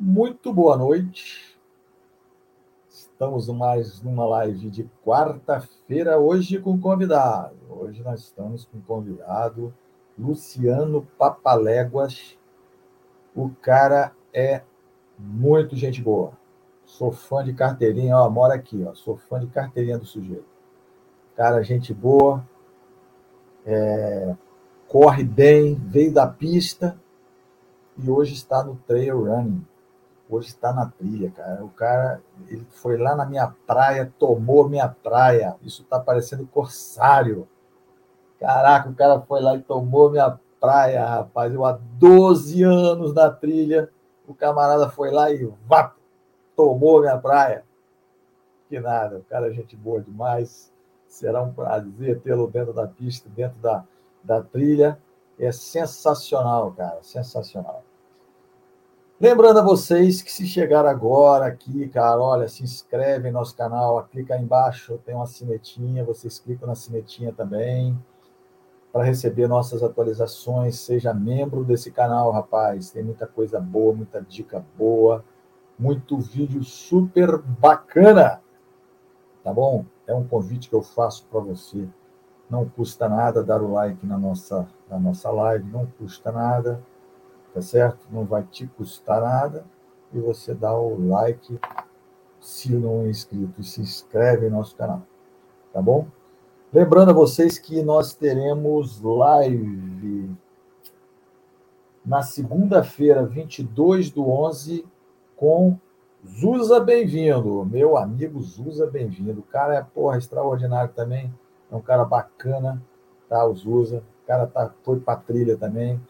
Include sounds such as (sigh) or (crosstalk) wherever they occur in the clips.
Muito boa noite. Estamos mais numa live de quarta-feira, hoje com convidado. Hoje nós estamos com convidado Luciano Papaléguas. O cara é muito gente boa. Sou fã de carteirinha, ó, mora aqui, ó. Sou fã de carteirinha do sujeito. Cara, gente boa, é, corre bem, veio da pista e hoje está no trail running. Hoje está na trilha, cara. O cara ele foi lá na minha praia, tomou minha praia. Isso está parecendo corsário. Caraca, o cara foi lá e tomou minha praia, rapaz. Eu há 12 anos na trilha. O camarada foi lá e vá, tomou minha praia. Que nada, o cara é gente boa demais. Será um prazer tê-lo dentro da pista, dentro da, da trilha. É sensacional, cara, sensacional. Lembrando a vocês que se chegar agora aqui, cara, olha, se inscreve no nosso canal, clica aí embaixo, tem uma sinetinha, vocês clicam na sinetinha também para receber nossas atualizações. Seja membro desse canal, rapaz. Tem muita coisa boa, muita dica boa, muito vídeo super bacana. Tá bom? É um convite que eu faço para você. Não custa nada dar o like na nossa, na nossa live, não custa nada, tá certo? Não vai te custar nada. E você dá o like se não é inscrito, se inscreve no nosso canal, tá bom? Lembrando a vocês que nós teremos live na segunda-feira, 22 do 11, com Zusa Bem-vindo, meu amigo Zusa Bem-vindo. O cara é, porra, extraordinário também, é um cara bacana, tá? O Zusa. O cara tá, foi pra trilha também,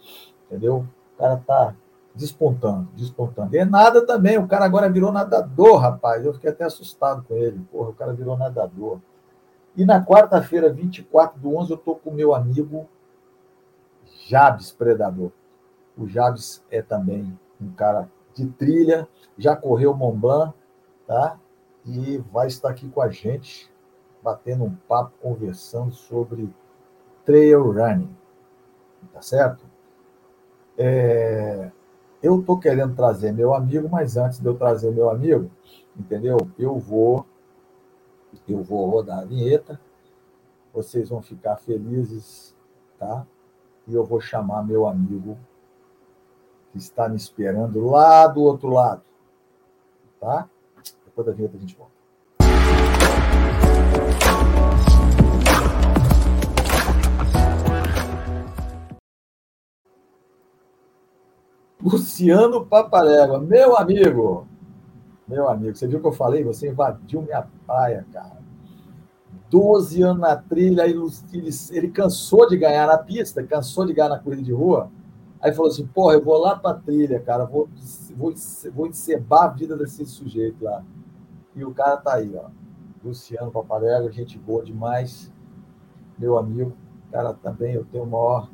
entendeu? O cara tá despontando, despontando. E nada também, o cara agora virou nadador, rapaz. Eu fiquei até assustado com ele. Porra, o cara virou nadador. E na quarta-feira, 24 do 11, eu estou com o meu amigo Jabes Predador. O Jabes é também um cara de trilha, já correu Mont Blanc, tá? E vai estar aqui com a gente, batendo um papo, conversando sobre trail running, tá certo? É... Eu estou querendo trazer meu amigo, mas antes de eu trazer meu amigo, entendeu? Eu vou eu vou rodar a vinheta, vocês vão ficar felizes, tá? E eu vou chamar meu amigo que está me esperando lá do outro lado, tá? Depois da vinheta a gente volta. Luciano Paparégua, meu amigo, meu amigo, você viu o que eu falei? Você invadiu minha praia, cara. 12 anos na trilha, ele, ele cansou de ganhar na pista, cansou de ganhar na corrida de rua. Aí falou assim: porra, eu vou lá pra trilha, cara, vou, vou, vou a vida desse sujeito lá. E o cara tá aí, ó. Luciano Paparega, gente boa demais, meu amigo. Cara, também eu tenho o maior.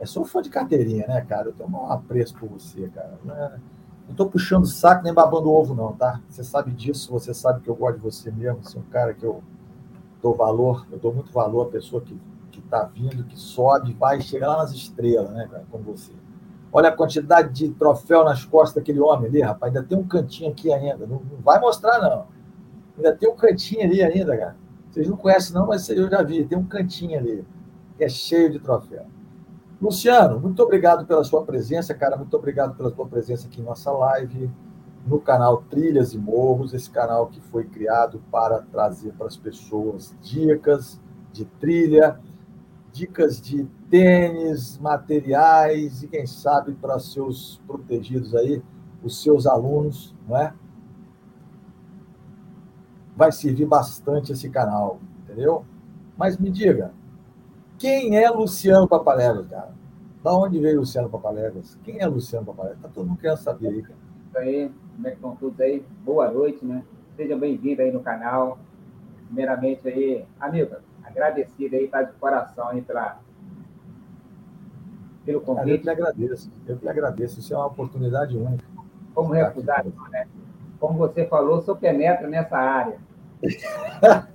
É sou fã de carteirinha, né, cara? Eu tenho maior apreço por você, cara. Não é não estou puxando saco nem babando ovo, não, tá? Você sabe disso, você sabe que eu gosto de você mesmo. Você é um cara que eu dou valor, eu dou muito valor à pessoa que está vindo, que sobe, vai chegar lá nas estrelas, né, cara, como você. Olha a quantidade de troféu nas costas daquele homem ali, rapaz. Ainda tem um cantinho aqui ainda. Não, não vai mostrar, não. Ainda tem um cantinho ali ainda, cara. Vocês não conhecem, não, mas eu já vi. Tem um cantinho ali, que é cheio de troféu. Luciano, muito obrigado pela sua presença, cara. Muito obrigado pela sua presença aqui em nossa live, no canal Trilhas e Morros, esse canal que foi criado para trazer para as pessoas dicas de trilha, dicas de tênis, materiais e, quem sabe, para seus protegidos aí, os seus alunos, não é? Vai servir bastante esse canal, entendeu? Mas me diga, quem é Luciano Papaléguas, cara? Da onde veio Luciano Papaléguas? Quem é Luciano Papaléguas? Tá todo mundo querendo saber aí, cara. Isso aí, como é que estão todos aí? Boa noite, né? Seja bem-vindo aí no canal. Primeiramente aí, amigo, agradecido aí, tá de coração aí pela, pelo convite. eu que agradeço, eu que agradeço. Isso é uma oportunidade única. Como recusar, né? Como você falou, sou penetra nessa área. (laughs)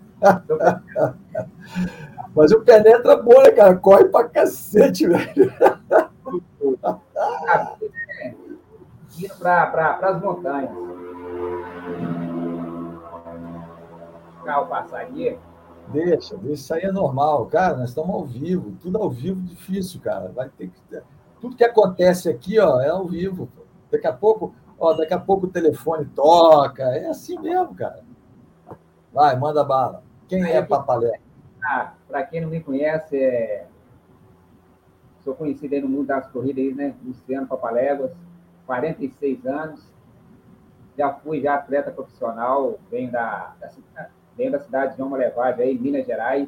Mas o penetra bom, né, cara? Corre pra cacete, velho. indo para as montanhas. O carro passar aqui. Deixa, deixa, isso aí é normal, cara. Nós estamos ao vivo, tudo ao vivo difícil, cara. Vai ter que tudo que acontece aqui, ó, é ao vivo. Daqui a pouco, ó, daqui a pouco o telefone toca, é assim mesmo, cara. Vai, manda bala. Quem aí, é Papalé? Ah, para quem não me conhece, é... sou conhecido aí no mundo das corridas, né? Luciano Papaléguas, 46 anos. Já fui já atleta profissional, venho da, da, venho da cidade de João Malevade, aí, Minas Gerais.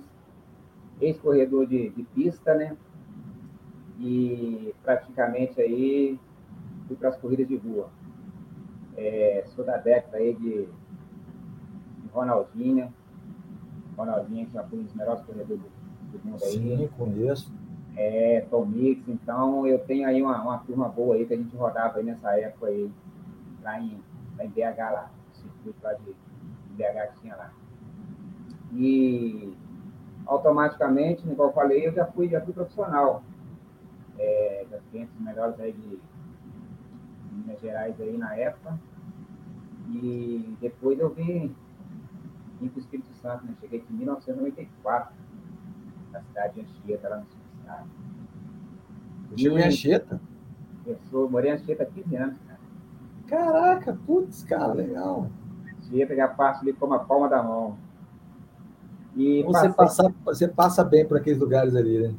Ex-corredor de, de pista, né? E praticamente aí fui para as corridas de rua. É, sou da década aí de, de Ronaldinho, Ronaldinho, que já foi um dos melhores corredores do, do mundo aí. Sim, conheço. É, Tom Mix, então eu tenho aí uma, uma turma boa aí que a gente rodava aí nessa época aí, lá em, lá em BH lá, no circuito lá de, de BH que tinha lá. E automaticamente, igual eu falei, eu já fui, já fui profissional. É, já fui entre os melhores aí de, de Minas Gerais aí na época. E depois eu vim vim para o Espírito Santo, né? Cheguei aqui em 1994, na cidade de Anchieta, lá no Espírito Santo. Chegou em Anchieta? Eu sou, morei em Anchieta há 15 anos, cara. Caraca, putz, cara, legal. Anchieta já passo ali como a palma da mão. E você, passei... passa, você passa bem por aqueles lugares ali, né?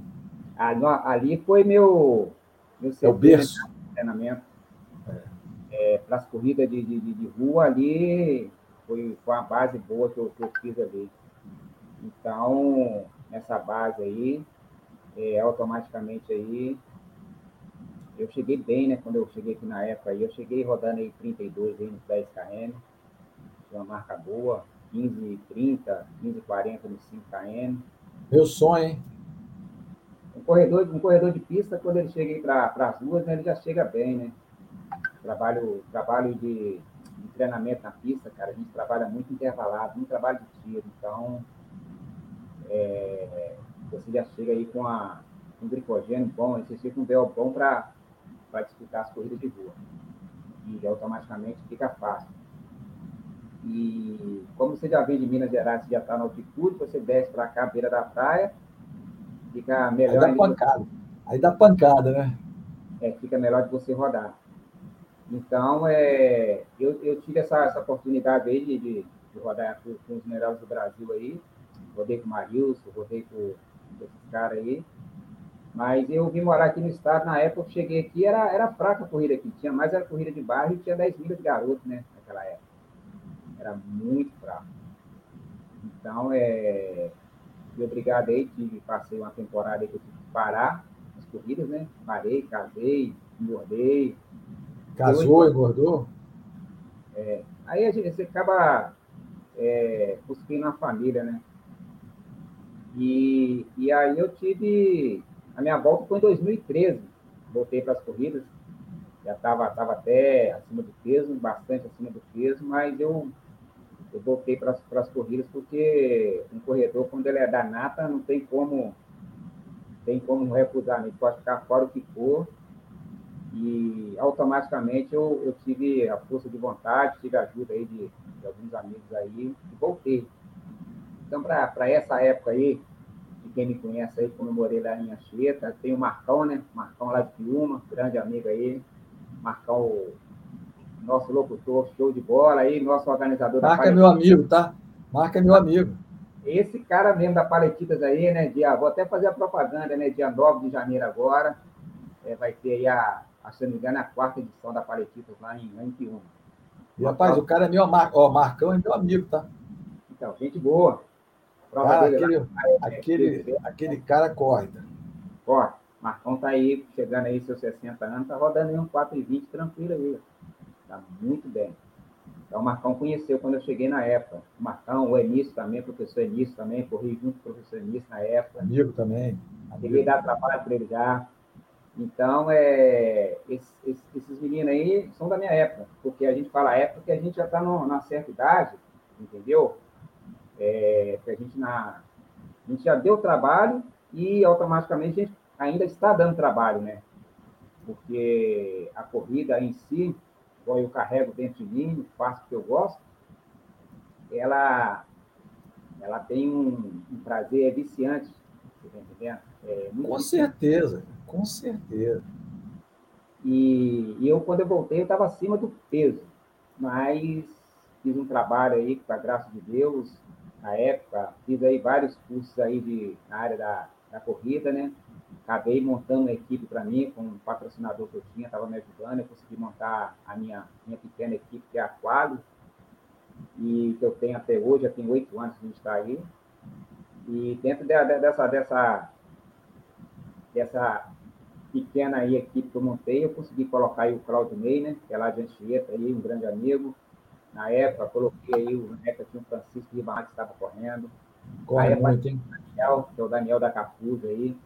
Ali, ali foi meu, meu é o berço. treinamento. É. É, para as corridas de, de, de, rua ali, foi, foi uma base boa que eu, que eu fiz ali. Então, nessa base aí, é, automaticamente aí, eu cheguei bem, né? Quando eu cheguei aqui na época aí, eu cheguei rodando aí 32 aí nos 10 km, uma marca boa, 15, 30, 15, 40 nos 5 km. Meu sonho, hein? Um corredor, um corredor de pista, quando ele chega aí para as ruas, né, ele já chega bem, né? Trabalho, trabalho de de treinamento na pista, cara, a gente trabalha muito intervalado, muito trabalho de tiro. Então, é, você já chega aí com a, um glicogênio bom, você chega com um BO bom para disputar as corridas de rua. E automaticamente fica fácil. E como você já vem de Minas Gerais, você já está na altitude, você desce para cá, beira da praia, fica melhor. Aí dá pancada. Aí dá pancada, né? É, fica melhor de você rodar. Então, é, eu, eu tive essa, essa oportunidade aí de, de, de rodar com, com, os melhores do Brasil aí. Rodei com o Marilson, rodei com, esses caras aí. Mas eu vim morar aqui no estado, na época eu cheguei aqui, era, era fraca a corrida aqui. Tinha mais era corrida de bairro e tinha 10 milhas de garoto, né? Naquela época. Era muito fraco. Então, é, fui obrigado aí, tive, passei uma temporada aí que eu tive que parar as corridas, né? Parei, casei, engordei, Casou, engordou? É, aí a gente, você acaba é, cuspindo na família, né? E, e aí eu tive. A minha volta foi em 2013. Voltei para as corridas. Já estava tava até acima do peso, bastante acima do peso, mas eu, eu voltei para as corridas porque um corredor, quando ele é da nata, não tem como, tem como recusar, né? pode ficar fora o que for e automaticamente eu, eu tive a força de vontade, tive a ajuda aí de, de alguns amigos aí e voltei. Então, para essa época aí, de quem me conhece aí, quando eu morei lá em Anchieta, tem o Marcão, né? Marcão lá de Piuma, grande amigo aí. Marcão, nosso locutor, show de bola aí, nosso organizador Marca da é meu amigo, tá? Marca é meu amigo. Esse cara mesmo da Paletitas aí, né? Dia, vou até fazer a propaganda, né? Dia 9 de janeiro agora. É, vai ter aí a, se não me engano, é a quarta edição da Paletitas lá em, lá em Piúma. E, rapaz, o cara é meu ó, Marcão é meu amigo, tá? Então, gente boa. Cara, aquele, lá, aquele, é, aquele cara corre. Tá? Corre. Marcão tá aí, chegando aí seus 60 anos, tá rodando aí um 4,20 tranquilo aí. Tá muito bem. Então, o Marcão conheceu quando eu cheguei na época. O Marcão, o Enício também, professor Enício também, corri junto com o professor Enício na época. Amigo também. Cheguei a dar trabalho para ele já. Então, é, esses, esses, meninos aí são da minha época, porque a gente fala época que a gente já está na certa idade, entendeu? É, que a gente, na, a gente já deu trabalho e automaticamente a gente ainda está dando trabalho, né? Porque a corrida em si, igual eu carrego dentro de mim, faço o que eu gosto, ela, ela tem um, um prazer viciante, você tá entendendo? É, com certeza, com certeza. E, e eu, quando eu voltei, eu estava acima do peso, mas fiz um trabalho aí, com a graça de Deus, na época, fiz aí vários cursos aí de, na área da, da corrida, né? Acabei montando uma equipe para mim, com um patrocinador que eu tinha, estava me ajudando, eu consegui montar a minha, minha pequena equipe, que é a Quadro, e que eu tenho até hoje, já tem oito anos que a gente está aí. E dentro de, de, dessa, dessa, dessa pequena aí equipe que eu montei, eu consegui colocar aí o Claudinei, né, que é lá de Anchieta, aí, um grande amigo. Na época, coloquei aí, na época tinha o Francisco Ribamar que estava correndo. Corre aí, muito, hein? Daniel, que é o Daniel da Capuza aí.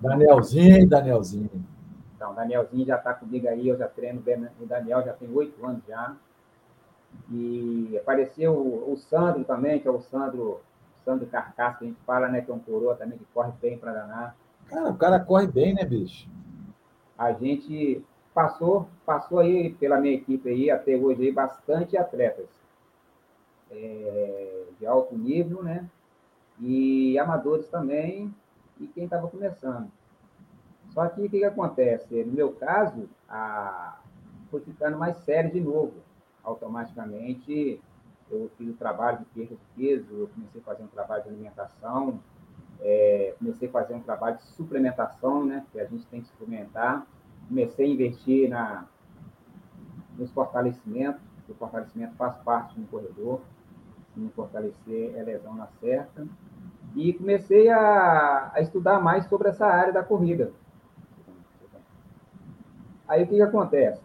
Danielzinho, Danielzinho. Então, Danielzinho já está comigo aí, eu já treino o Daniel já tem oito anos já. E apareceu o, o Sandro também, que é o Sandro, Sandro Carcaça, que a gente fala, né? Que é um coroa também, que corre bem para danar. Cara, o cara corre bem, né, bicho? A gente passou, passou aí pela minha equipe aí, até hoje aí, bastante atletas é, de alto nível, né? E amadores também, e quem estava começando. Só que o que, que acontece? No meu caso, a, foi ficando mais sério de novo automaticamente eu fiz o trabalho de perda de peso, eu comecei a fazer um trabalho de alimentação, é, comecei a fazer um trabalho de suplementação, né, que a gente tem que suplementar. Comecei a investir na, nos fortalecimentos, o fortalecimento faz parte do corredor, se não fortalecer é lesão na certa. E comecei a, a estudar mais sobre essa área da corrida. Aí o que, que acontece?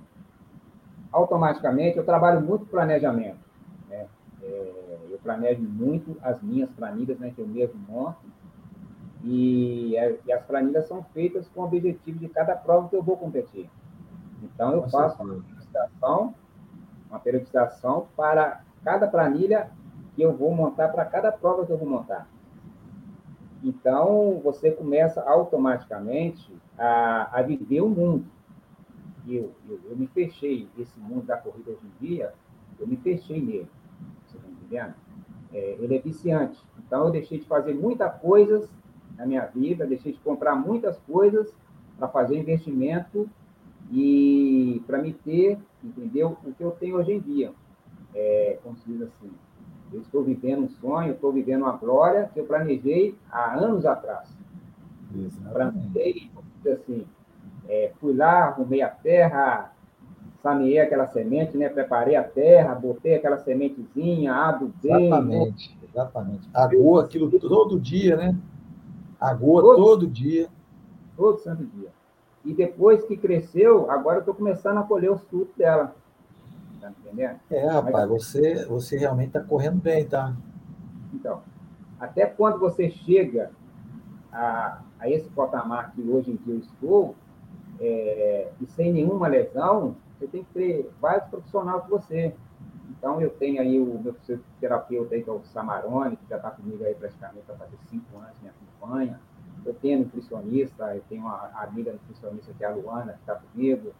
automaticamente eu trabalho muito planejamento. Né? É, eu planejo muito as minhas planilhas, né, que eu mesmo monto, e, e, as planilhas são feitas com o objetivo de cada prova que eu vou competir. Então, eu faço uma periodização, uma periodização para cada planilha que eu vou montar para cada prova que eu vou montar. Então, você começa automaticamente a, a viver o mundo eu, eu, eu me fechei, esse mundo da corrida hoje em dia, eu me fechei nele. Você está entendendo? É, ele é viciante. Então, eu deixei de fazer muitas coisas na minha vida, deixei de comprar muitas coisas para fazer investimento e para me ter, entendeu? O que eu tenho hoje em dia. É, como se diz assim, eu estou vivendo um sonho, estou vivendo uma glória que eu planejei há anos atrás. Planejei, assim, é, fui lá, arrumei a terra, sameei aquela semente, né? Preparei a terra, botei aquela sementezinha, adubei. Exatamente, exatamente. Aguou aquilo todo dia, né? Aguou todo, todo dia. Todo santo dia. E depois que cresceu, agora eu estou começando a colher os frutos dela. Tá entendendo? É, rapaz, Mas, você, você realmente está correndo bem, tá? Então, até quando você chega a, a esse patamar que hoje em dia eu estou, é, e sem nenhuma lesão, você tem que ter vários profissionais com você. Então, eu tenho aí o meu terapeuta aí, que é o Samarone, que já está comigo aí praticamente para fazer cinco anos, me acompanha. Eu tenho nutricionista, eu tenho uma amiga nutricionista que é a Luana, que está comigo.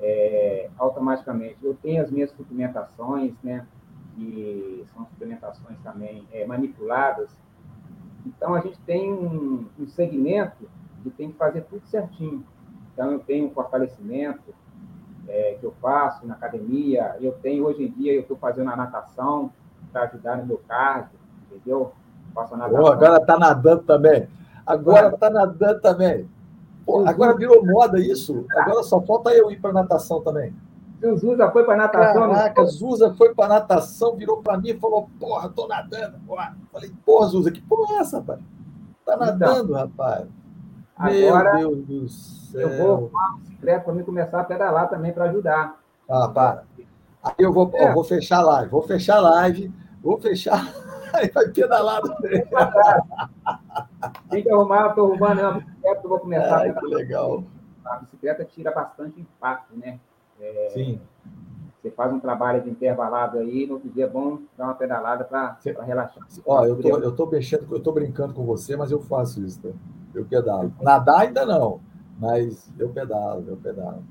É, automaticamente, eu tenho as minhas suplementações, né? Que são suplementações também é, manipuladas. Então, a gente tem um, um segmento de tem que fazer tudo certinho. Então, eu tenho um fortalecimento é, que eu faço na academia. Eu tenho, hoje em dia, eu estou fazendo a natação para ajudar no meu cardio, entendeu? Faço a natação. Oh, agora está nadando também. Agora está nadando também. Pô, agora virou moda isso. Agora só falta eu ir para natação também. O Zuza foi para natação. Caraca, Zuza foi para natação, virou para mim e falou: Porra, tô nadando. Porra. Falei: Porra, Zuza, que porra é essa, rapaz? Tá então, nadando, então, rapaz. Agora, Meu Deus do céu. Eu vou arrumar uma bicicleta para mim começar a pedalar também para ajudar. Ah, para. Aí eu vou, é. vou fechar a live, vou fechar a live, vou fechar. (laughs) Aí vai pedalar também. (laughs) Tem que arrumar, estou arrumando uma bicicleta, eu vou começar Ai, a pedalar. Que legal. A bicicleta tira bastante impacto, né? É, Sim. Você faz um trabalho de intervalado aí, no outro dia é bom dar uma pedalada para relaxar. Ó, eu tô, eu tô mexendo, eu tô brincando com você, mas eu faço isso. Tá? Eu pedalo. Nadar ainda não, mas eu pedalo, eu pedalo.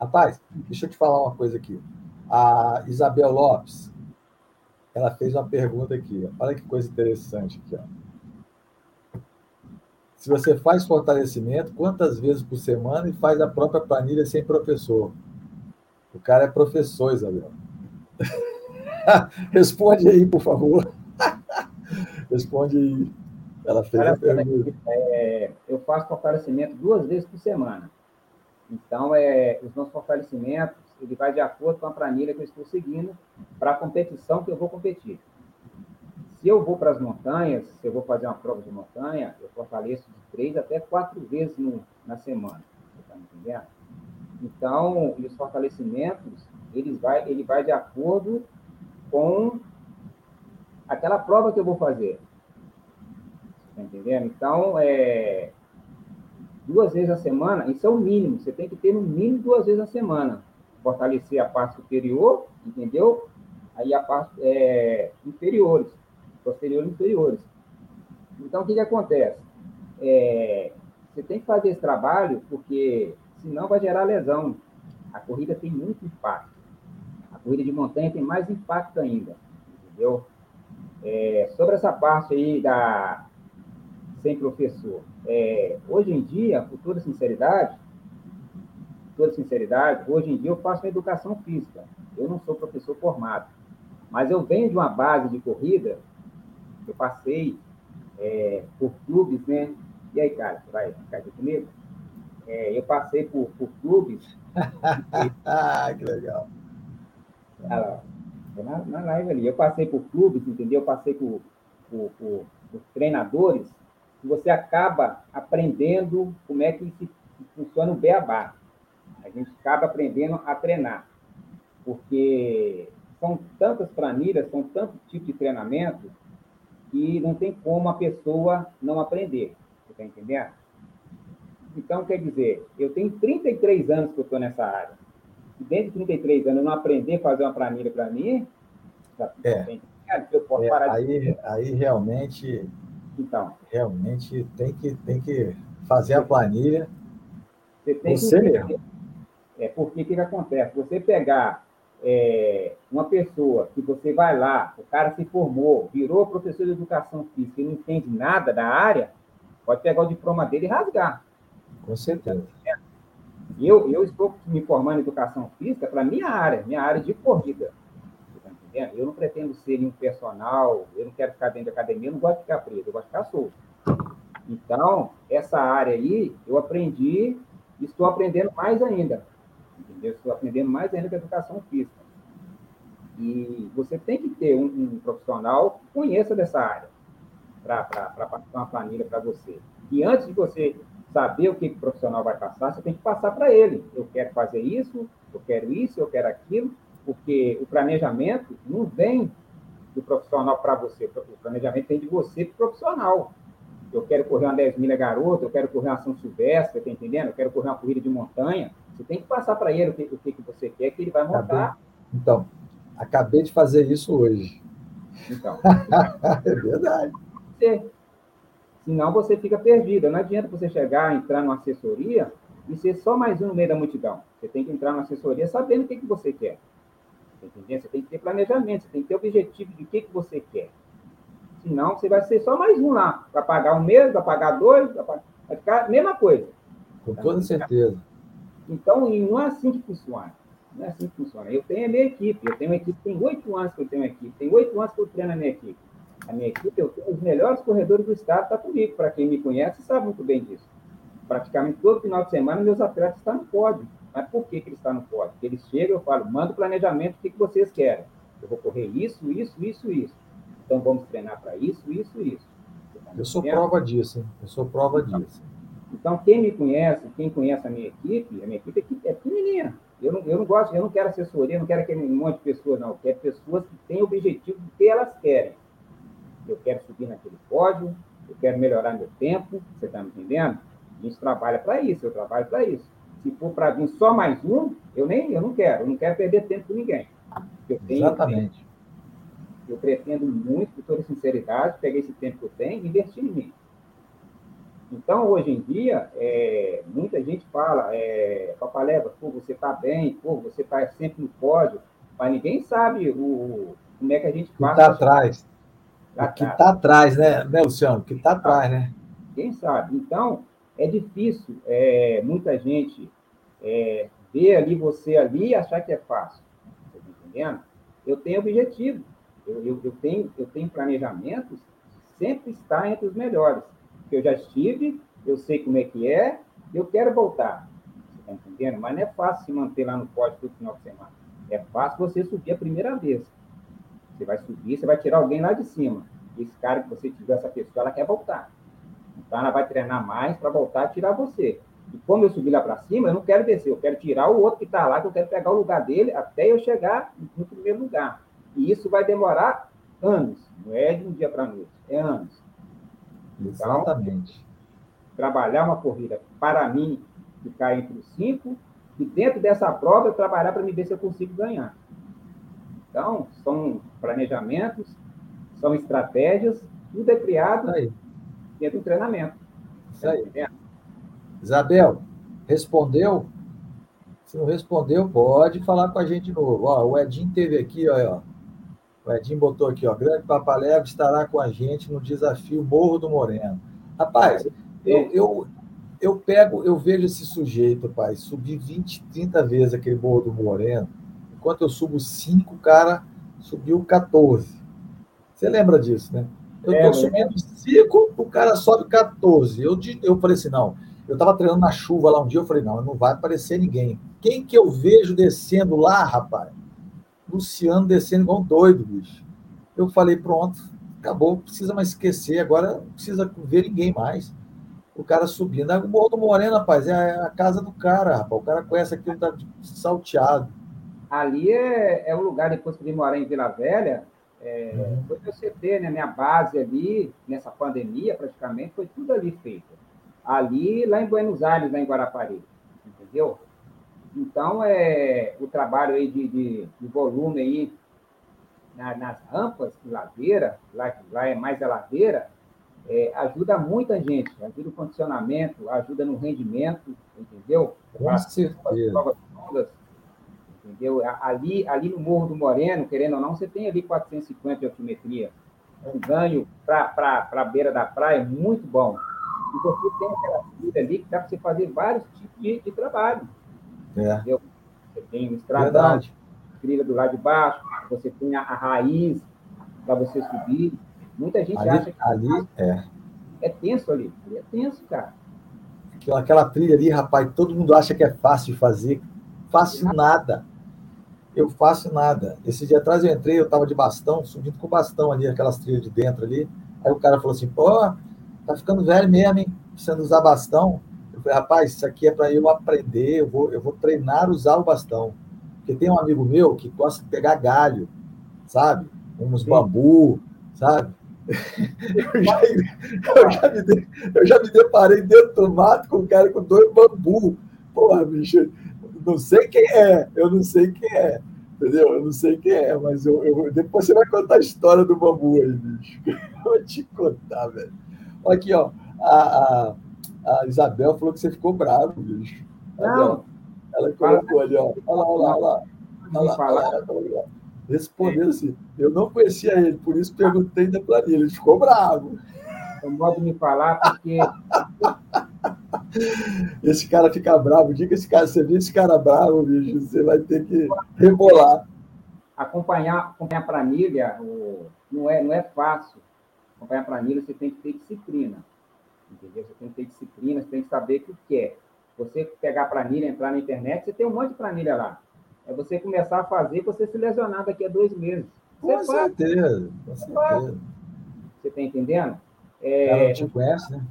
Rapaz, deixa eu te falar uma coisa aqui. A Isabel Lopes, ela fez uma pergunta aqui. Olha que coisa interessante aqui. Ó. Se você faz fortalecimento, quantas vezes por semana e faz a própria planilha sem professor? O cara é professor, Isabel. (laughs) Responde aí, por favor. (laughs) Responde aí. Ela fez a pergunta. É, eu faço fortalecimento duas vezes por semana. Então, é, os nossos fortalecimentos, ele vai de acordo com a planilha que eu estou seguindo para a competição que eu vou competir. Se eu vou para as montanhas, se eu vou fazer uma prova de montanha, eu fortaleço de três até quatro vezes no, na semana. Está entendendo? Então, os fortalecimentos, eles vai, ele vai de acordo com aquela prova que eu vou fazer. Está entendendo? Então, é, duas vezes a semana, isso é o mínimo. Você tem que ter no mínimo duas vezes a semana. Fortalecer a parte superior, entendeu? Aí a parte é, inferiores, posteriores e inferiores. Então, o que, que acontece? É, você tem que fazer esse trabalho porque senão vai gerar lesão. A corrida tem muito impacto. A corrida de montanha tem mais impacto ainda, entendeu? É, sobre essa parte aí da sem professor, é, hoje em dia, com toda sinceridade, toda sinceridade, hoje em dia eu faço educação física. Eu não sou professor formado, mas eu venho de uma base de corrida. Eu passei é, por clubes, né? E aí, cara, você vai ficar aqui comigo? É, eu passei por, por clubes. (laughs) que legal. Ah, na, na live ali. Eu passei por clubes, entendeu? Eu passei por, por, por, por treinadores você acaba aprendendo como é que funciona o beabá. A gente acaba aprendendo a treinar, porque são tantas planilhas, são tantos tipos de treinamento, que não tem como a pessoa não aprender. Você está entendendo? Então, quer dizer, eu tenho 33 anos que eu estou nessa área. E dentro de 33 anos eu não aprender a fazer uma planilha para mim, é. eu posso é, parar aí, de... aí realmente então. Realmente tem que, tem que fazer a planilha. Você tem você que mesmo. É porque o que, que acontece? Você pegar é, uma pessoa que você vai lá, o cara se formou, virou professor de educação física e não entende nada da área, pode pegar o diploma dele e rasgar. Com certeza. Eu, eu estou me formando em educação física para minha área, minha área de corrida. Eu não pretendo ser um personal, eu não quero ficar dentro da academia, eu não gosto de ficar preso, eu gosto de ficar solto. Então, essa área aí, eu aprendi, estou aprendendo mais ainda. Entendeu? Estou aprendendo mais ainda com a educação física. E você tem que ter um, um profissional que conheça dessa área para passar uma planilha para você. E antes de você saber o que, que o profissional vai passar, você tem que passar para ele. Eu quero fazer isso, eu quero isso, eu quero aquilo porque o planejamento não vem do profissional para você, o planejamento vem de você para o profissional. Eu quero correr uma 10 milha garota, eu quero correr uma São Silvestre, tá entendendo? Eu quero correr uma corrida de montanha. Você tem que passar para ele o que, o que você quer, que ele vai montar. Acabei, então, acabei de fazer isso hoje. Então. (laughs) é verdade. Você, senão você fica perdido. Não adianta você chegar, entrar numa assessoria e ser só mais um no meio da multidão. Você tem que entrar numa assessoria sabendo o que, que você quer. Entendeu? Você tem que ter planejamento, você tem que ter objetivo de o que, que você quer. Senão, você vai ser só mais um lá. Vai pagar um mês, vai pagar dois, vai, pagar... vai ficar a mesma coisa. Com toda certeza. Então, e não é assim que funciona. Não é assim que funciona. Eu tenho a minha equipe. Eu tenho uma equipe, tem oito anos que eu tenho uma equipe. Tem oito anos que eu treino a minha equipe. A minha equipe, eu tenho os melhores corredores do estado, está comigo. Para quem me conhece, sabe muito bem disso. Praticamente todo final de semana, meus atletas estão no pódio. Mas por que, que ele está no pódio? Porque eles chegam, eu falo, manda o planejamento, o que, que vocês querem? Eu vou correr isso, isso, isso, isso. Então vamos treinar para isso, isso, isso. Tá eu sou prova disso, hein? eu sou prova então, disso. Então, quem me conhece, quem conhece a minha equipe, a minha equipe é pequenininha. Eu não, eu não gosto, eu não quero assessoria, não quero aquele monte de pessoas, não. Eu quero pessoas que têm objetivo do que elas querem. Eu quero subir naquele pódio, eu quero melhorar meu tempo, você está me entendendo? A gente trabalha para isso, eu trabalho para isso. Se for para vir só mais um, eu nem eu não quero, eu não quero perder tempo com ninguém. Eu tenho, Exatamente. Eu pretendo muito, com toda sinceridade, pegar esse tempo que eu tenho e investir em mim. Então, hoje em dia, é, muita gente fala, é, Papaleva, pô, você está bem, pô, você está sempre no pódio, mas ninguém sabe o, como é que a gente passa. Está atrás. O que está atrás, né, né, Luciano? Que está atrás, né? Quem sabe? Então, é difícil é, muita gente é, ver ali você ali e achar que é fácil. Está entendendo? Eu tenho objetivo, eu, eu, eu, tenho, eu tenho planejamentos sempre estar entre os melhores. Eu já estive, eu sei como é que é, eu quero voltar. Está entendendo? Mas não é fácil se manter lá no pódio todo final de semana. É fácil você subir a primeira vez. Você vai subir, você vai tirar alguém lá de cima. Esse cara que você tiver, essa pessoa, ela quer voltar. Então ela vai treinar mais para voltar a tirar você. E como eu subi lá para cima, eu não quero descer, eu quero tirar o outro que está lá, que eu quero pegar o lugar dele até eu chegar no primeiro lugar. E isso vai demorar anos, não é de um dia para noite, é anos. Então, Exatamente. trabalhar uma corrida para mim ficar entre os cinco e dentro dessa prova eu trabalhar para me ver se eu consigo ganhar. Então, são planejamentos, são estratégias, tudo é criado dentro do treinamento. Isso aí. Tá Isabel, respondeu? Se não respondeu, pode falar com a gente de novo. Ó, o Edinho teve aqui, ó, ó o Edinho botou aqui, ó. Grande Papalego estará com a gente no desafio Morro do Moreno. Rapaz, eu, eu, eu pego, eu vejo esse sujeito, pai, subir 20, 30 vezes aquele Morro do Moreno. Enquanto eu subo 5, o cara subiu 14. Você lembra disso, né? Eu é, tô subindo 5, o cara sobe 14. Eu, eu falei assim, não. Eu estava treinando na chuva lá um dia, eu falei, não, não vai aparecer ninguém. Quem que eu vejo descendo lá, rapaz? Luciano descendo igual um doido, bicho. Eu falei, pronto, acabou, não precisa mais esquecer, agora não precisa ver ninguém mais. O cara subindo. O Morro do Moreno, rapaz, é a casa do cara, rapaz. O cara conhece aquilo, tá salteado. Ali é, é o lugar, depois que eu vim morar em Vila Velha, é, uhum. foi meu CT, né? Minha base ali, nessa pandemia, praticamente, foi tudo ali feito. Ali, lá em Buenos Aires, lá em Guarapari. Entendeu? Então, é, o trabalho aí de, de, de volume aí na, nas rampas de ladeira, lá, lá é mais a ladeira, é, ajuda muita gente, ajuda o condicionamento, ajuda no rendimento, entendeu? Com certeza. Ondas, entendeu? Ali, ali no Morro do Moreno, querendo ou não, você tem ali 450 de altimetria. Um ganho para a beira da praia muito bom. E você tem aquela trilha ali que dá para você fazer vários tipos de, de trabalho. É. Você tem o estradão, trilha do lado de baixo, você tem a, a raiz para você subir. Muita gente ali, acha que ali é. é tenso ali. É tenso, cara. Aquela, aquela trilha ali, rapaz, todo mundo acha que é fácil de fazer. Faço nada. Eu faço nada. Esse dia atrás eu entrei, eu estava de bastão, subindo com bastão ali, aquelas trilhas de dentro ali. Aí o cara falou assim, pô, tá ficando velho mesmo, hein? Precisando usar bastão. Eu falei, rapaz, isso aqui é para eu aprender, eu vou, eu vou treinar a usar o bastão. Porque tem um amigo meu que gosta de pegar galho, sabe? Uns Sim. bambu, sabe? (laughs) Eu já, eu, já me de, eu já me deparei dentro do mato com um cara com dois bambu. Porra, bicho, não sei quem é, eu não sei quem é, entendeu? Eu não sei quem é, mas eu, eu depois você vai contar a história do bambu aí, bicho. (laughs) Eu vou te contar, velho. Aqui, ó, a, a a Isabel falou que você ficou bravo, bicho. Ela colocou ali, ó. Olha lá, olha lá, olha lá. Olha lá, olha lá, Respondeu assim, eu não conhecia ele, por isso perguntei da planilha. Ele ficou bravo. Não pode me falar porque. (laughs) Esse cara fica bravo. Diga esse cara, você vê esse cara bravo, bicho, você vai ter que rebolar. Acompanhar, acompanhar a planilha não, é, não é fácil. Acompanhar a planilha, você tem que ter disciplina entendeu? Você tem que ter disciplina, você tem que saber o que é. Você pegar a planilha, entrar na internet, você tem um monte de planilha lá. É você começar a fazer, você se lesionar daqui a dois meses. Com você certeza, com certeza. Você está entendendo? É, Ela não te conhece, né?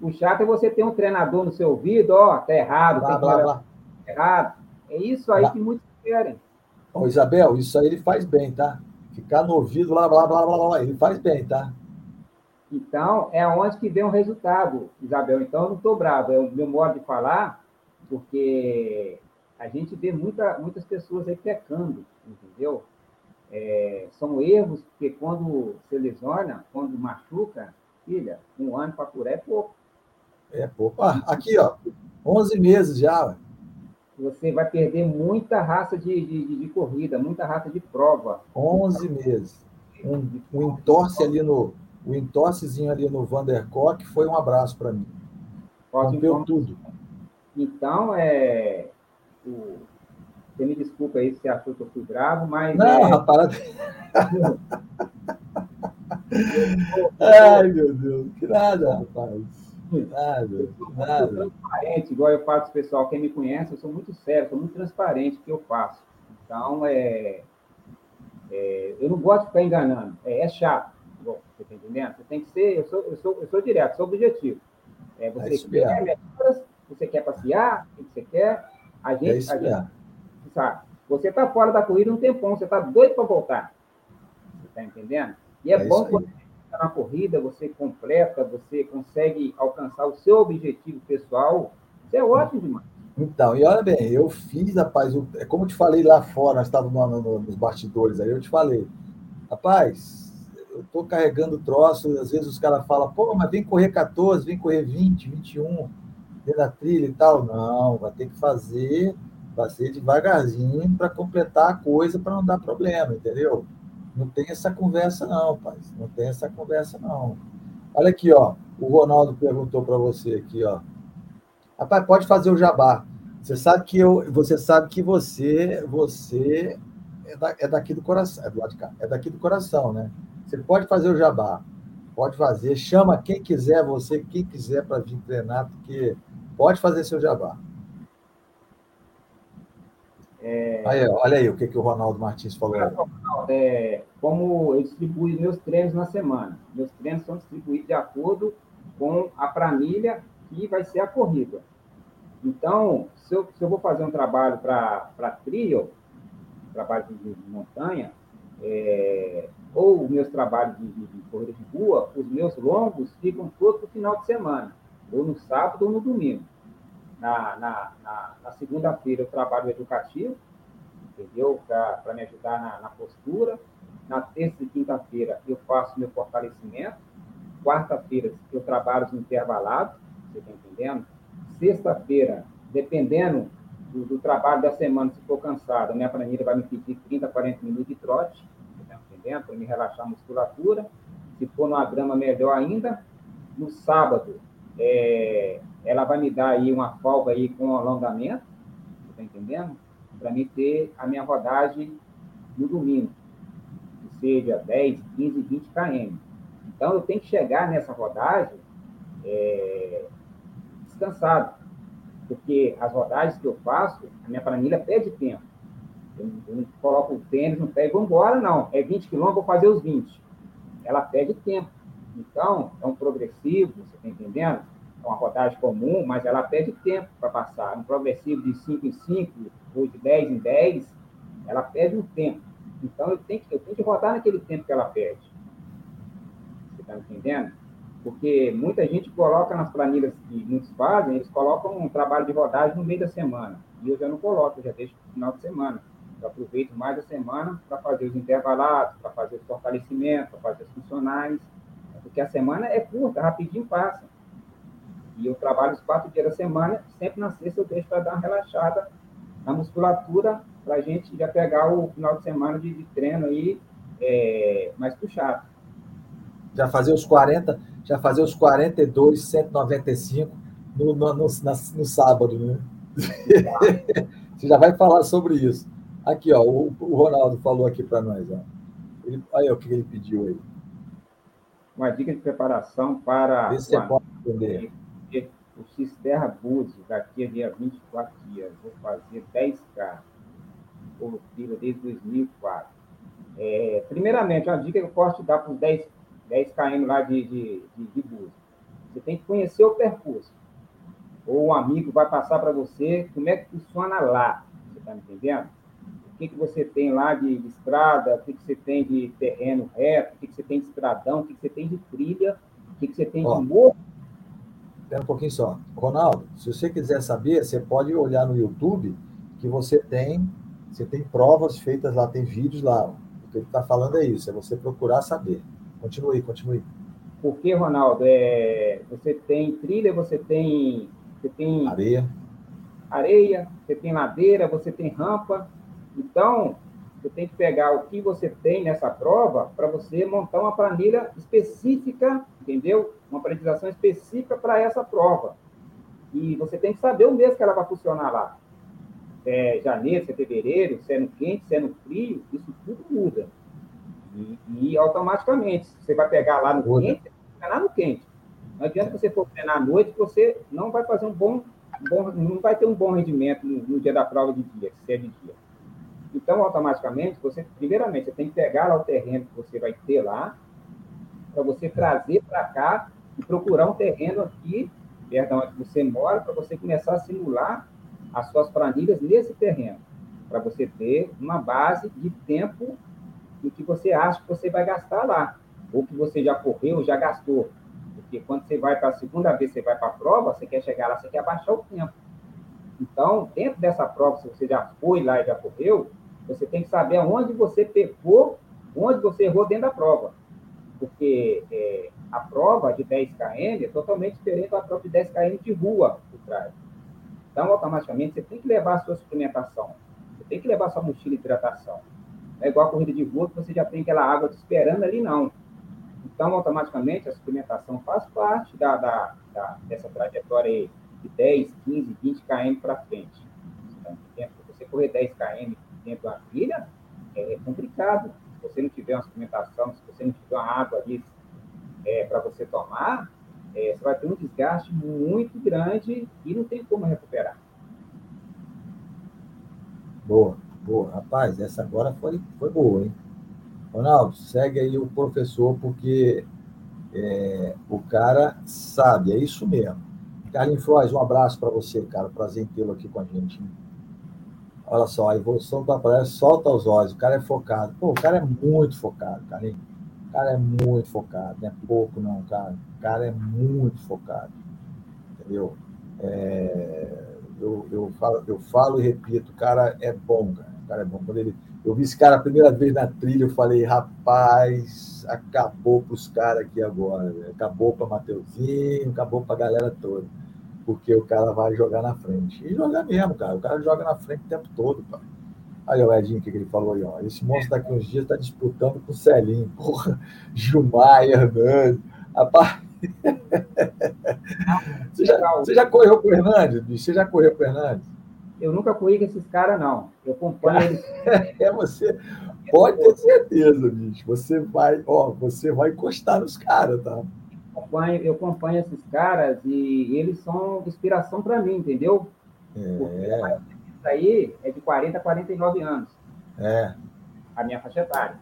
O chato é você ter um treinador no seu ouvido, ó, tá errado, blá, tem blá, que blá. errado. É isso aí blá. que muitos querem. Ô, Isabel, isso aí ele faz bem, tá? Ficar no ouvido, blá, blá, blá, blá, blá, ele faz bem, tá? Então, é onde que vem o resultado, Isabel. Então, eu não estou bravo, é o meu modo de falar, porque a gente vê muita, muitas pessoas aí pecando, entendeu? É, são erros que quando se lesiona, quando machuca, filha, um ano para curar é pouco. É pouco. Ah, aqui, ó, 11 meses já. Você vai perder muita raça de, de, de corrida, muita raça de prova. 11 meses. Um, um entorce ali no, o entorcezinho ali no Vandercock foi um abraço para mim. Rompeu tudo. Então, é, o, você me desculpa aí se achou que eu fui bravo, mas. Não, é... rapaz. (laughs) Ai, meu Deus, que nada, rapaz. Nada, nada. Eu sou transparente, igual eu faço pessoal, quem me conhece, eu sou muito sério, sou muito transparente no que eu faço. Então, é, é, eu não gosto de ficar enganando. É, é chato. Bom, você está entendendo? Você tem que ser, eu sou, eu sou, eu sou direto, sou objetivo. É, você, quer, você quer passear, o que você quer, a gente, é a gente sabe. Você está fora da corrida um tempão, você está doido para voltar. Você está entendendo? E é, é bom quando você está na corrida, você completa, você consegue alcançar o seu objetivo pessoal. Isso é ótimo demais. Então, e olha bem, eu fiz, rapaz, eu, é como eu te falei lá fora, nós estávamos no, no, nos bastidores aí, eu te falei, rapaz, eu estou carregando troço, às vezes os caras falam, pô, mas vem correr 14, vem correr 20, 21, dentro da trilha e tal. Não, vai ter que fazer, vai ser devagarzinho para completar a coisa para não dar problema, entendeu? Não tem essa conversa, não, pai. Não tem essa conversa, não. Olha aqui, ó. O Ronaldo perguntou para você aqui, ó. Rapaz, pode fazer o jabá. Você sabe que eu, você sabe que você, você é, da, é daqui do coração, é do lado de cá, é daqui do coração, né? Você pode fazer o jabá, pode fazer, chama quem quiser, você, quem quiser para vir treinar, porque pode fazer seu jabá. É... Aí, olha aí o que, que o Ronaldo Martins falou. É, como eu distribuo meus treinos na semana. Meus treinos são distribuídos de acordo com a planilha que vai ser a corrida. Então, se eu, se eu vou fazer um trabalho para trio, trabalho de, de montanha, é, ou meus trabalhos de, de, de, corrida de rua, os meus longos ficam todos no final de semana, ou no sábado ou no domingo. Na, na, na, na segunda-feira eu trabalho educativo, entendeu? Para me ajudar na, na, postura. Na terça e quinta-feira eu faço meu fortalecimento. Quarta-feira eu trabalho os intervalados, você está entendendo? Sexta-feira, dependendo do, do, trabalho da semana, se for cansado, a minha planilha vai me pedir 30, 40 minutos de trote, entendendo? Para me relaxar a musculatura. Se for numa grama, melhor ainda. No sábado, é, ela vai me dar aí uma folga aí com alongamento, está entendendo? Para me ter a minha rodagem no domingo, que seja 10, 15, 20 km. Então, eu tenho que chegar nessa rodagem é, descansado, porque as rodagens que eu faço, a minha planilha pede tempo. Coloco o tênis no pé e vou embora, não. É 20 quilômetros, vou fazer os 20. Ela pede tempo. Então, é um progressivo, você está entendendo? É uma rodagem comum, mas ela pede tempo para passar. Um progressivo de 5 em 5 ou de 10 em 10, ela pede um tempo. Então, eu tenho que, eu tenho que rodar naquele tempo que ela pede. Você está entendendo? Porque muita gente coloca nas planilhas que muitos fazem, eles colocam um trabalho de rodagem no meio da semana. E eu já não coloco, eu já deixo no final de semana. Eu aproveito mais a semana para fazer os intervalados, para fazer os fortalecimentos, para fazer os funcionais. Porque a semana é curta, rapidinho passa. E eu trabalho os quatro dias da semana, sempre na sexta eu deixo para dar uma relaxada na musculatura, para a gente já pegar o final de semana de, de treino aí é, mais puxado. Já fazer os 40, já fazer os 42, 195 no, no, no, na, no sábado, né? (laughs) Você já vai falar sobre isso. Aqui, ó, o, o Ronaldo falou aqui para nós. Ó. Ele, olha o que ele pediu aí. Uma dica de preparação para. Esse você pode entender o Cisterra Búzios, daqui a dia 24 dias, vou fazer 10K por trilha desde 2004. É, primeiramente, uma dica que eu posso te dar para os 10, 10 km lá de, de, de, de Búzios. Você tem que conhecer o percurso. Ou um amigo vai passar para você como é que funciona lá. Você está me entendendo? O que, que você tem lá de, de estrada, o que, que você tem de terreno reto, o que, que você tem de estradão, o que, que você tem de trilha, o que, que você tem de morro Espera um pouquinho só. Ronaldo, se você quiser saber, você pode olhar no YouTube que você tem, você tem provas feitas lá, tem vídeos lá. O que ele está falando é isso, é você procurar saber. Continue, continue. Porque, Ronaldo, é, você tem trilha, você tem, você tem areia. areia, você tem ladeira, você tem rampa. Então, você tem que pegar o que você tem nessa prova para você montar uma planilha específica, entendeu? Uma aprendizagem específica para essa prova. E você tem que saber o mês que ela vai funcionar lá. É janeiro, se é fevereiro, se é no quente, se é no frio, isso tudo muda. E, e automaticamente, você vai pegar lá no muda. quente, treinar no quente. Não adianta você for treinar à noite, você não vai fazer um bom, um bom não vai ter um bom rendimento no, no dia da prova de dia, se é de dia. Então, automaticamente, você, primeiramente, você tem que pegar lá o terreno que você vai ter lá, para você trazer para cá e procurar um terreno aqui, de onde você mora, para você começar a simular as suas planilhas nesse terreno, para você ter uma base de tempo em que você acha que você vai gastar lá, ou que você já correu, já gastou. Porque quando você vai para a segunda vez, você vai para a prova, você quer chegar lá, você quer abaixar o tempo. Então, dentro dessa prova, se você já foi lá e já correu, você tem que saber aonde você pecou, onde você errou dentro da prova. Porque é, a prova de 10 km é totalmente diferente da prova de 10 km de rua por trás. Então, automaticamente, você tem que levar a sua suplementação. Você tem que levar a sua mochila de hidratação. Não é igual a corrida de rua que você já tem aquela água te esperando ali, não. Então, automaticamente, a suplementação faz parte da, da, da dessa trajetória de 10, 15, 20 km para frente. Então, você correr 10 km dentro da trilha, é, é complicado. Se você não tiver uma suplementação, se você não tiver uma água ali é, para você tomar, é, você vai ter um desgaste muito grande e não tem como recuperar. Boa, boa. Rapaz, essa agora foi, foi boa, hein? Ronaldo, segue aí o professor, porque é, o cara sabe, é isso mesmo. Carlinhos Frois, um abraço para você, cara. Prazer em tê-lo aqui com a gente. Olha só, a evolução do aparelho solta os olhos, o cara é focado. Pô, o cara é muito focado, cara. O cara é muito focado, não é pouco não, cara. O cara é muito focado, entendeu? É, eu, eu, falo, eu falo e repito, o cara é bom, cara. O cara é bom. Quando ele, eu vi esse cara a primeira vez na trilha, eu falei, rapaz, acabou para os caras aqui agora. Acabou para Mateuzinho, acabou para a galera toda porque o cara vai jogar na frente. E joga mesmo, cara. O cara joga na frente o tempo todo, cara. Aí, o Edinho, o que ele falou aí, ó. Esse monstro daqui uns dias está disputando com o Celinho. Porra, (laughs) Gilmar, Hernandes. Rapaz. você, já, você já correu com o Hernandes, bicho? Você já correu com o Hernandes? Eu nunca corri com esses caras, não. Eu acompanho (laughs) eles. É, você. Pode ter certeza, bicho. Você vai, ó, você vai encostar nos caras, tá? Acompanho, eu acompanho esses caras e eles são inspiração para mim, entendeu? É. Porque isso aí é de 40 a 49 anos. É. A minha faixa etária.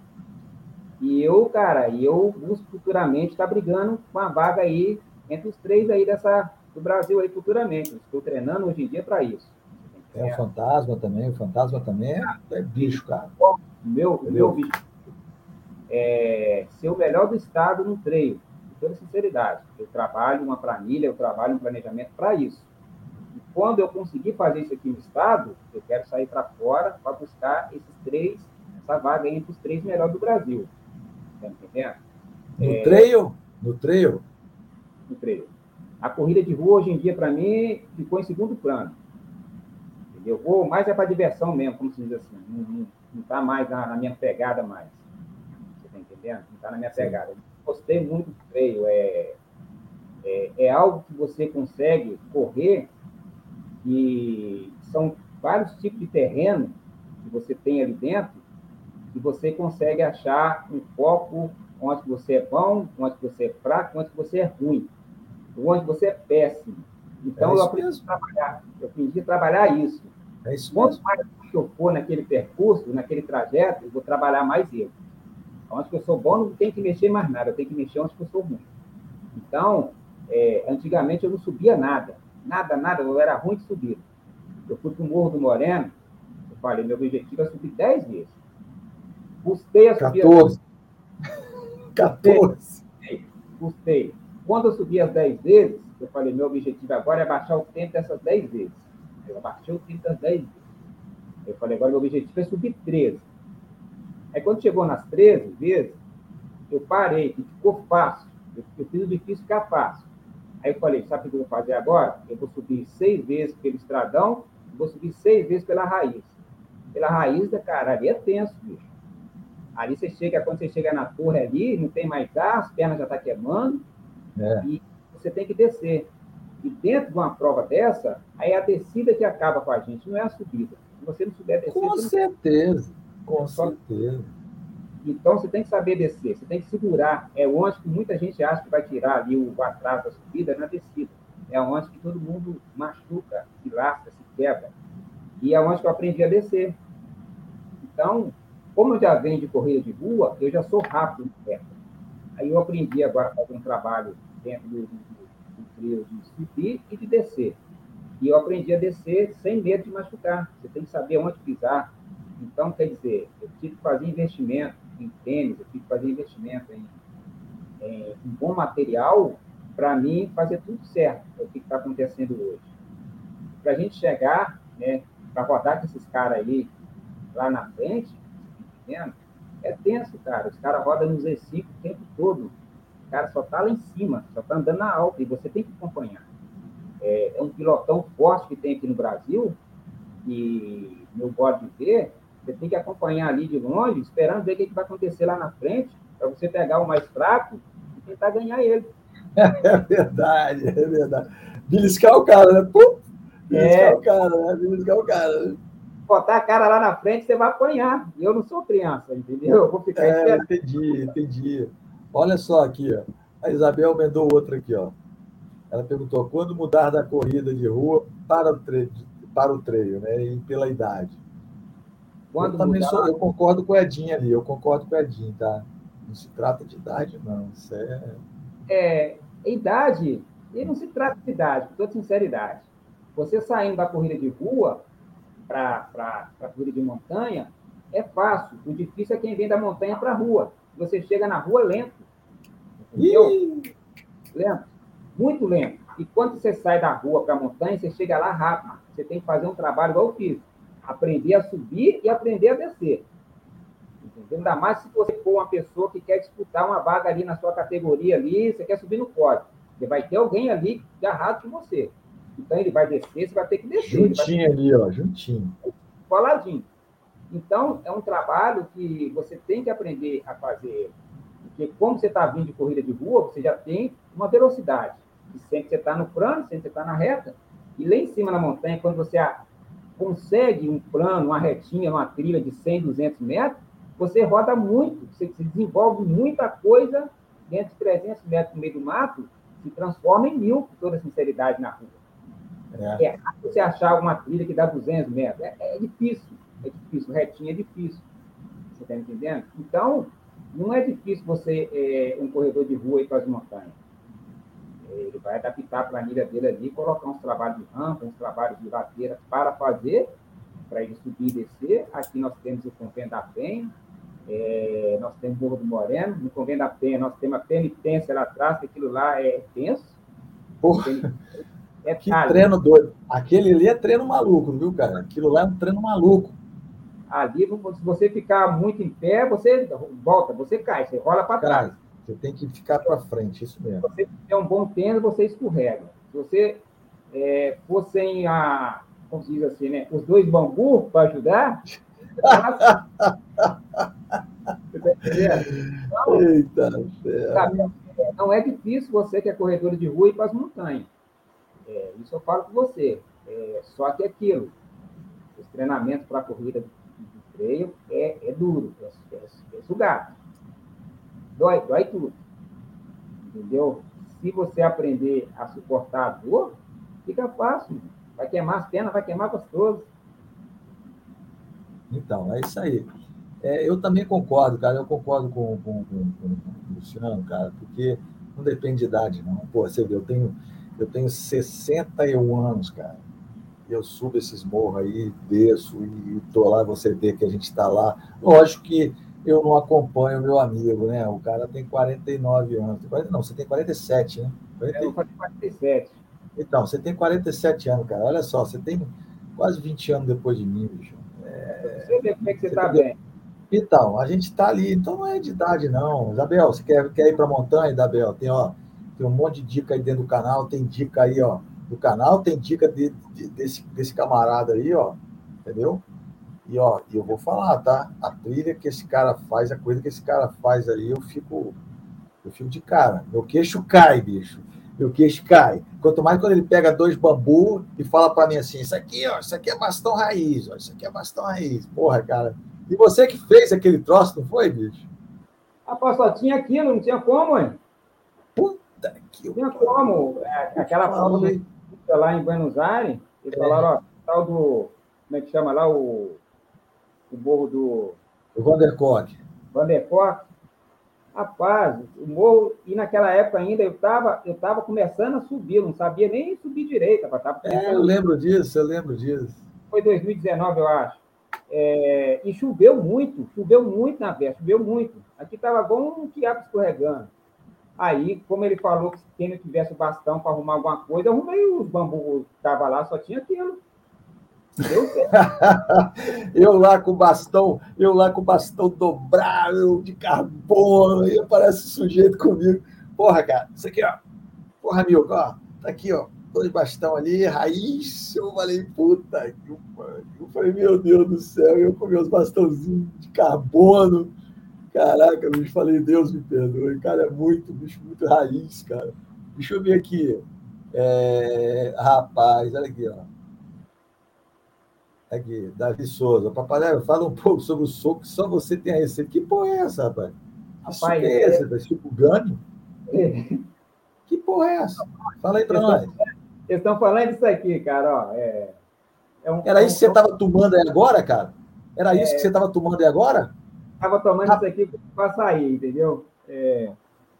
E eu, cara, e eu busco futuramente estar tá brigando com a vaga aí entre os três aí dessa do Brasil aí futuramente. estou treinando hoje em dia para isso. É o fantasma também, o fantasma também é, é bicho, cara. Meu, meu bicho é ser o melhor do estado no treino toda sinceridade. Eu trabalho uma planilha, eu trabalho um planejamento para isso. E quando eu conseguir fazer isso aqui no Estado, eu quero sair para fora para buscar esses três, essa vaga entre os três melhores do Brasil. Tá entendendo? No é... trail? No trail? No trail. A corrida de rua, hoje em dia, para mim, ficou em segundo plano. Entendeu? Vou mais é para diversão mesmo, como se diz assim. Não está mais na, na, minha pegada mais. Você está entendendo? Não está na minha pegada gostei muito do freio. É, é, é, algo que você consegue correr e são vários tipos de terreno que você tem ali dentro e você consegue achar um foco onde você é bom, onde você é fraco, onde você é ruim, onde você é péssimo. Então, é eu aprendi mesmo. a trabalhar. Eu aprendi a trabalhar isso. É isso Quanto mais que eu for naquele percurso, naquele trajeto, eu vou trabalhar mais ele. Onde que eu sou bom, não tem que mexer mais nada, tenho que mexer onde que eu sou ruim. Então, é, antigamente eu não subia nada, nada, nada, eu era ruim de subir. Eu fui para o Morro do Moreno, eu falei, meu objetivo é subir 10 vezes. Custei a subir. 14. 14. (laughs) Custei. Quando eu subi as 10 vezes, eu falei, meu objetivo agora é baixar o tempo dessas 10 vezes. Eu abaixei o tempo das 10 vezes. Eu falei, agora meu objetivo é subir 13. Aí quando chegou nas 13 vezes, eu parei, que ficou fácil. Eu fiz o difícil ficar fácil. Aí eu falei, sabe o que eu vou fazer agora? Eu vou subir seis vezes pelo estradão, vou subir seis vezes pela raiz. Pela raiz da cara, ali é tenso, bicho. Ali você chega, quando você chega na torre ali, não tem mais ar, as pernas já estão tá queimando, é. e você tem que descer. E dentro de uma prova dessa, aí é a descida que acaba com a gente, não é a subida. Se você não souber descer. Com certeza, com certeza. Então você tem que saber descer, você tem que segurar. É onde que muita gente acha que vai tirar ali o atraso da subida na descida. É onde que todo mundo machuca, se lasca, se quebra. E é onde que eu aprendi a descer. Então, como eu já venho de corrida de rua, eu já sou rápido no perto. Aí eu aprendi agora a fazer um trabalho dentro do, do, do trio de subir e de descer. E eu aprendi a descer sem medo de machucar. Você tem que saber onde pisar. Então, quer dizer, eu tive que fazer investimento em tênis, eu tive que fazer investimento em, em, em bom material para mim fazer tudo certo, é o que está acontecendo hoje. Para a gente chegar, né, para rodar com esses caras aí lá na frente, é tenso, cara. Os caras rodam no Z5 o tempo todo. O cara só está lá em cima, só está andando na alta, e você tem que acompanhar. É, é, um pilotão forte que tem aqui no Brasil, e meu modo de ver, você tem que acompanhar ali de longe, esperando ver o que, que vai acontecer lá na frente, para você pegar o mais fraco e tentar ganhar ele. (laughs) É verdade, é verdade. Beliscar o cara, né? Pum! Beliscar é. o cara, né? Beliscar o cara. Né? Botar a cara lá na frente, você vai apanhar. Eu não sou criança, entendeu? Eu vou ficar é, esperando. Entendi, entendi. Olha só aqui, ó. A Isabel mandou outra aqui, ó. Ela perguntou: quando mudar da corrida de rua para o treino, para o treino né? E pela idade? Quando eu também mudar... sou, eu concordo com o Edinho ali, eu concordo com o Edinho, tá? Não se trata de idade, não. Isso é. É, idade, e não se trata de idade, com toda sinceridade. Você saindo da corrida de rua para a corrida de montanha, é fácil. O difícil é quem vem da montanha para a rua. Você chega na rua lento. Entendeu? Lento. Muito lento. E quando você sai da rua para a montanha, você chega lá rápido. Você tem que fazer um trabalho igual eu fiz aprender a subir e aprender a descer. Entendeu? Ainda mais se você for uma pessoa que quer disputar uma vaga ali na sua categoria ali, você quer subir no pódio. Você vai ter alguém ali agarrado com você. Então ele vai descer, você vai ter que descer. Juntinho vai... ali, ó, juntinho. Coladinho. Então, é um trabalho que você tem que aprender a fazer. Porque como você está vindo de corrida de rua, você já tem uma velocidade. E sempre você está no plano, sempre você está na reta. E lá em cima na montanha, quando você consegue um plano, uma retinha, uma trilha de 100, 200 metros, você roda muito, você, desenvolve muita coisa dentro de 300 metros no meio do mato, se transforma em mil, com toda sinceridade, na rua. É, é você achar uma trilha que dá 200 metros. É, é difícil, é difícil, retinha é difícil. Você está entendendo? Então, não é difícil você, é, um corredor de rua ir para as montanhas. Ele vai adaptar a planilha dele ali, colocar uns trabalhos de rampa, uns trabalhos de ladeira para fazer, para ele subir e descer. Aqui nós temos o Convento da Penha, é, nós temos o Morro do Moreno, no Convento da Penha nós temos a penitência lá atrás, que aquilo lá é tenso. Porra, é (laughs) que treino doido. Aquele ali é treino maluco, viu, cara? Aquilo lá é um treino maluco. Ali, se você ficar muito em pé, você volta, você cai, você rola para trás. Você tem que ficar para frente, isso mesmo. Se você tiver um bom tênis, você escorrega. Se você é, for sem a, como se diz assim, né, os dois bambus para ajudar, então, Eita, sabe, não é difícil você que é corredor de rua ir para as montanhas. É, isso eu falo com você. É, só que é aquilo, os treinamentos para a corrida de, de treino é, é duro, é, é, é sugado. Dói, dói tudo. Entendeu? Se você aprender a suportar a dor, fica fácil. Vai queimar as pernas, vai queimar gostoso. Então, é isso aí. É, eu também concordo, cara. Eu concordo com, com, com, com, o Luciano, cara, porque não depende de idade, não. Pô, você vê, eu tenho, eu tenho 61 anos, cara. Eu subo esses morros aí, desço e tô lá, você vê que a gente está lá. Lógico que eu não acompanho meu amigo, né? O cara tem 49 anos. Não, você tem 47, né? 40... Eu 47. Então, você tem 47 anos, cara. Olha só, você tem quase 20 anos depois de mim, bicho. É... Você vê como é que você está bem. Então, a gente está ali, então não é de idade, não. Isabel, você quer, quer ir para a montanha, Isabel? Tem, ó, tem um monte de dica aí dentro do canal, tem dica aí, ó, do canal, tem dica de, de, desse, desse camarada aí, ó, entendeu? E, ó, eu vou falar, tá? A trilha que esse cara faz, a coisa que esse cara faz aí, eu fico, eu fico de cara. Meu queixo cai, bicho. Meu queixo cai. Quanto mais quando ele pega dois bambu e fala para mim assim, isso aqui, ó, isso aqui é bastão raiz, ó, isso aqui é bastão raiz. Porra, cara, e você que fez aquele troço, não foi, bicho? Rapaz, só tinha aquilo, não tinha como, hein? Puta que. Não tinha como. É, aquela prova lá em Buenos Aires, eles é. falaram, ó, tal do. Como é que chama lá? O, o morro do. O Vandercock. Vandercock. Rapaz, o morro, e naquela época ainda eu estava eu tava começando a subir, não sabia nem subir direito. Tava é, eu lembro disso, eu lembro disso. Foi 2019, eu acho. É, e choveu muito, choveu muito na véspera, choveu muito. Aqui estava bom um quiabo escorregando. Aí, como ele falou que quem não tivesse bastão para arrumar alguma coisa, eu arrumei os bambus que estavam lá, só tinha aquilo. Eu lá com o bastão, eu lá com o bastão dobrável de carbono, e parece sujeito comigo. Porra, cara, isso aqui, ó. Porra, amigo, ó, tá aqui, ó dois bastão ali, raiz. Eu falei, puta que. Eu falei, meu Deus do céu, eu com meus bastãozinhos de carbono. Caraca, bicho, falei, Deus me perdoe. Cara, é muito, bicho, muito raiz, cara. Deixa eu ver aqui. É... Rapaz, olha aqui, ó. Aqui, Davi Souza. Papai, fala um pouco sobre o soco, só você tem a receita. Que porra é essa, rapaz? Rapaz, que é essa? É... Tipo Gânio? É. Que porra é essa? Fala aí pra nós. Eles estão falando isso aqui, cara. Ó, é, é um, Era isso que você estava tomando aí agora, cara? Era isso é, que você estava tomando aí agora? Estava tomando isso aqui para sair, entendeu? É,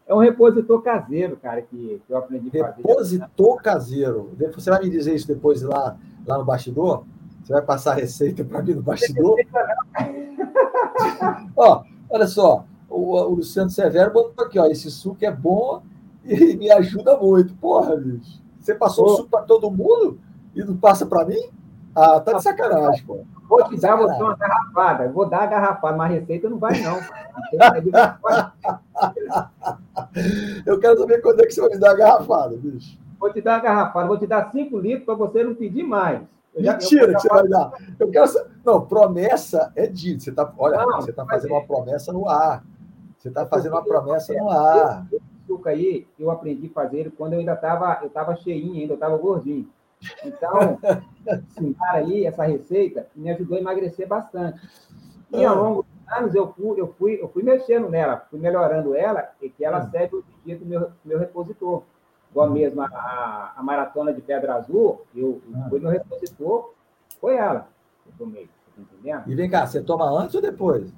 é um repositor caseiro, cara, que, que eu aprendi a fazer. Repositor caseiro. Você vai me dizer isso depois lá, lá no bastidor? Você vai passar a receita para mim no bastidor? (laughs) ó, olha só, o, o, Luciano Severo botou aqui, ó, esse suco é bom e (laughs) me ajuda muito. Porra, bicho. Você passou o suco para todo mundo e não passa para mim? Ah, tá de sacanagem, pô. Vou te dar você uma garrafada. Vou dar a garrafada, mas receita não vai, não. (laughs) Eu quero saber quando é que você vai me dar a garrafada, bicho. Vou te dar a garrafada, vou te dar cinco litros para você não pedir mais. Eu Mentira já, que você vai dar. Eu quero Não, promessa é dito. Você tá, olha, não, você está fazendo uma promessa no ar. Você está fazendo uma promessa no ar açúcar aí, eu aprendi a fazer quando eu ainda estava eu tava cheinho, ainda estava gordinho. Então, (laughs) ensinar aí essa receita me ajudou a emagrecer bastante. E ao longo dos anos eu fui, eu fui, eu fui mexendo nela, fui melhorando ela, e que ela hum. serve o dia do meu, meu repositor. Igual mesmo a, a, a, maratona de Pedra Azul, eu, eu fui meu repositor, foi ela. Eu tomei, tá entendendo? E vem cá, você toma antes ou depois?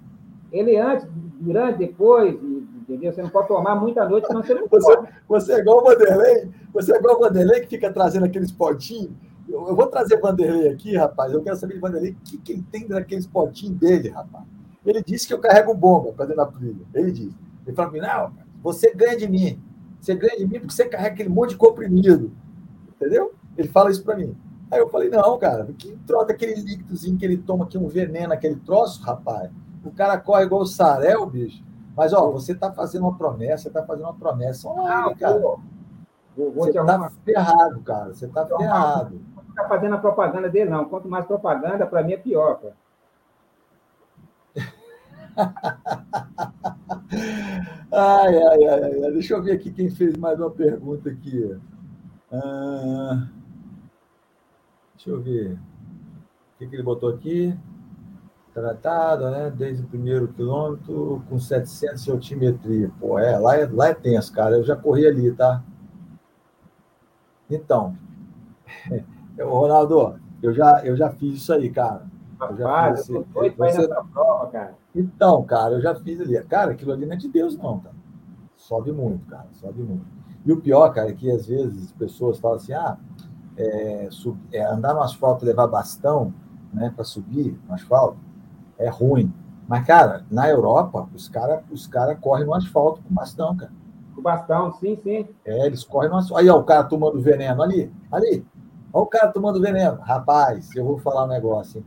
Ele antes, durante, depois, entendeu? Você não pode tomar muita noite, senão você não você, você é igual o Vanderlei, você é igual o Vanderlei que fica trazendo aqueles potinhos. Eu, eu vou trazer Vanderlei aqui, rapaz. Eu quero saber de Vanderlei o que, que ele tem naqueles potinhos dele, rapaz. Ele disse que eu carrego bomba para dentro da trilha. Ele disse. Ele falou para mim, não, você ganha de mim. Você ganha de mim porque você carrega aquele monte de comprimido. Entendeu? Ele fala isso para mim. Aí eu falei, não, cara, que troca aquele líquidozinho que ele toma aqui, um veneno, aquele troço, rapaz. O cara corre igual o Sarel, bicho. Mas, ó, você está fazendo uma promessa, está fazendo uma promessa online, ah, cara. Vou, vou você está ferrado, cara. Você está ferrado. Não está fazendo a propaganda dele, não. Quanto mais propaganda, para mim é pior, cara. (laughs) ai, ai, ai, ai, Deixa eu ver aqui quem fez mais uma pergunta aqui. Ah, deixa eu ver. O que, que ele botou aqui? tratado, né? Desde o primeiro quilômetro com 700 de altimetria. Pô, é, lá é, lá é tenso, cara. Eu já corri ali, tá? Então, (laughs) Ronaldo, eu já, eu já fiz isso aí, cara. Eu já fiz esse, você... prova, cara. Então, cara, eu já fiz ali. Cara, aquilo ali não é de Deus, não, tá? Sobe muito, cara, sobe muito. E o pior, cara, é que às vezes as pessoas falam assim: ah, é, sub, é, andar no asfalto levar bastão né, para subir no asfalto é ruim. Mas, cara, na Europa, os caras os cara correm no asfalto com bastão, cara. Com bastão, sim, sim. É, eles correm no asfalto. Aí, ó, o cara tomando veneno ali, ali. Olha o cara tomando veneno. Rapaz, eu vou falar um negócio, hein?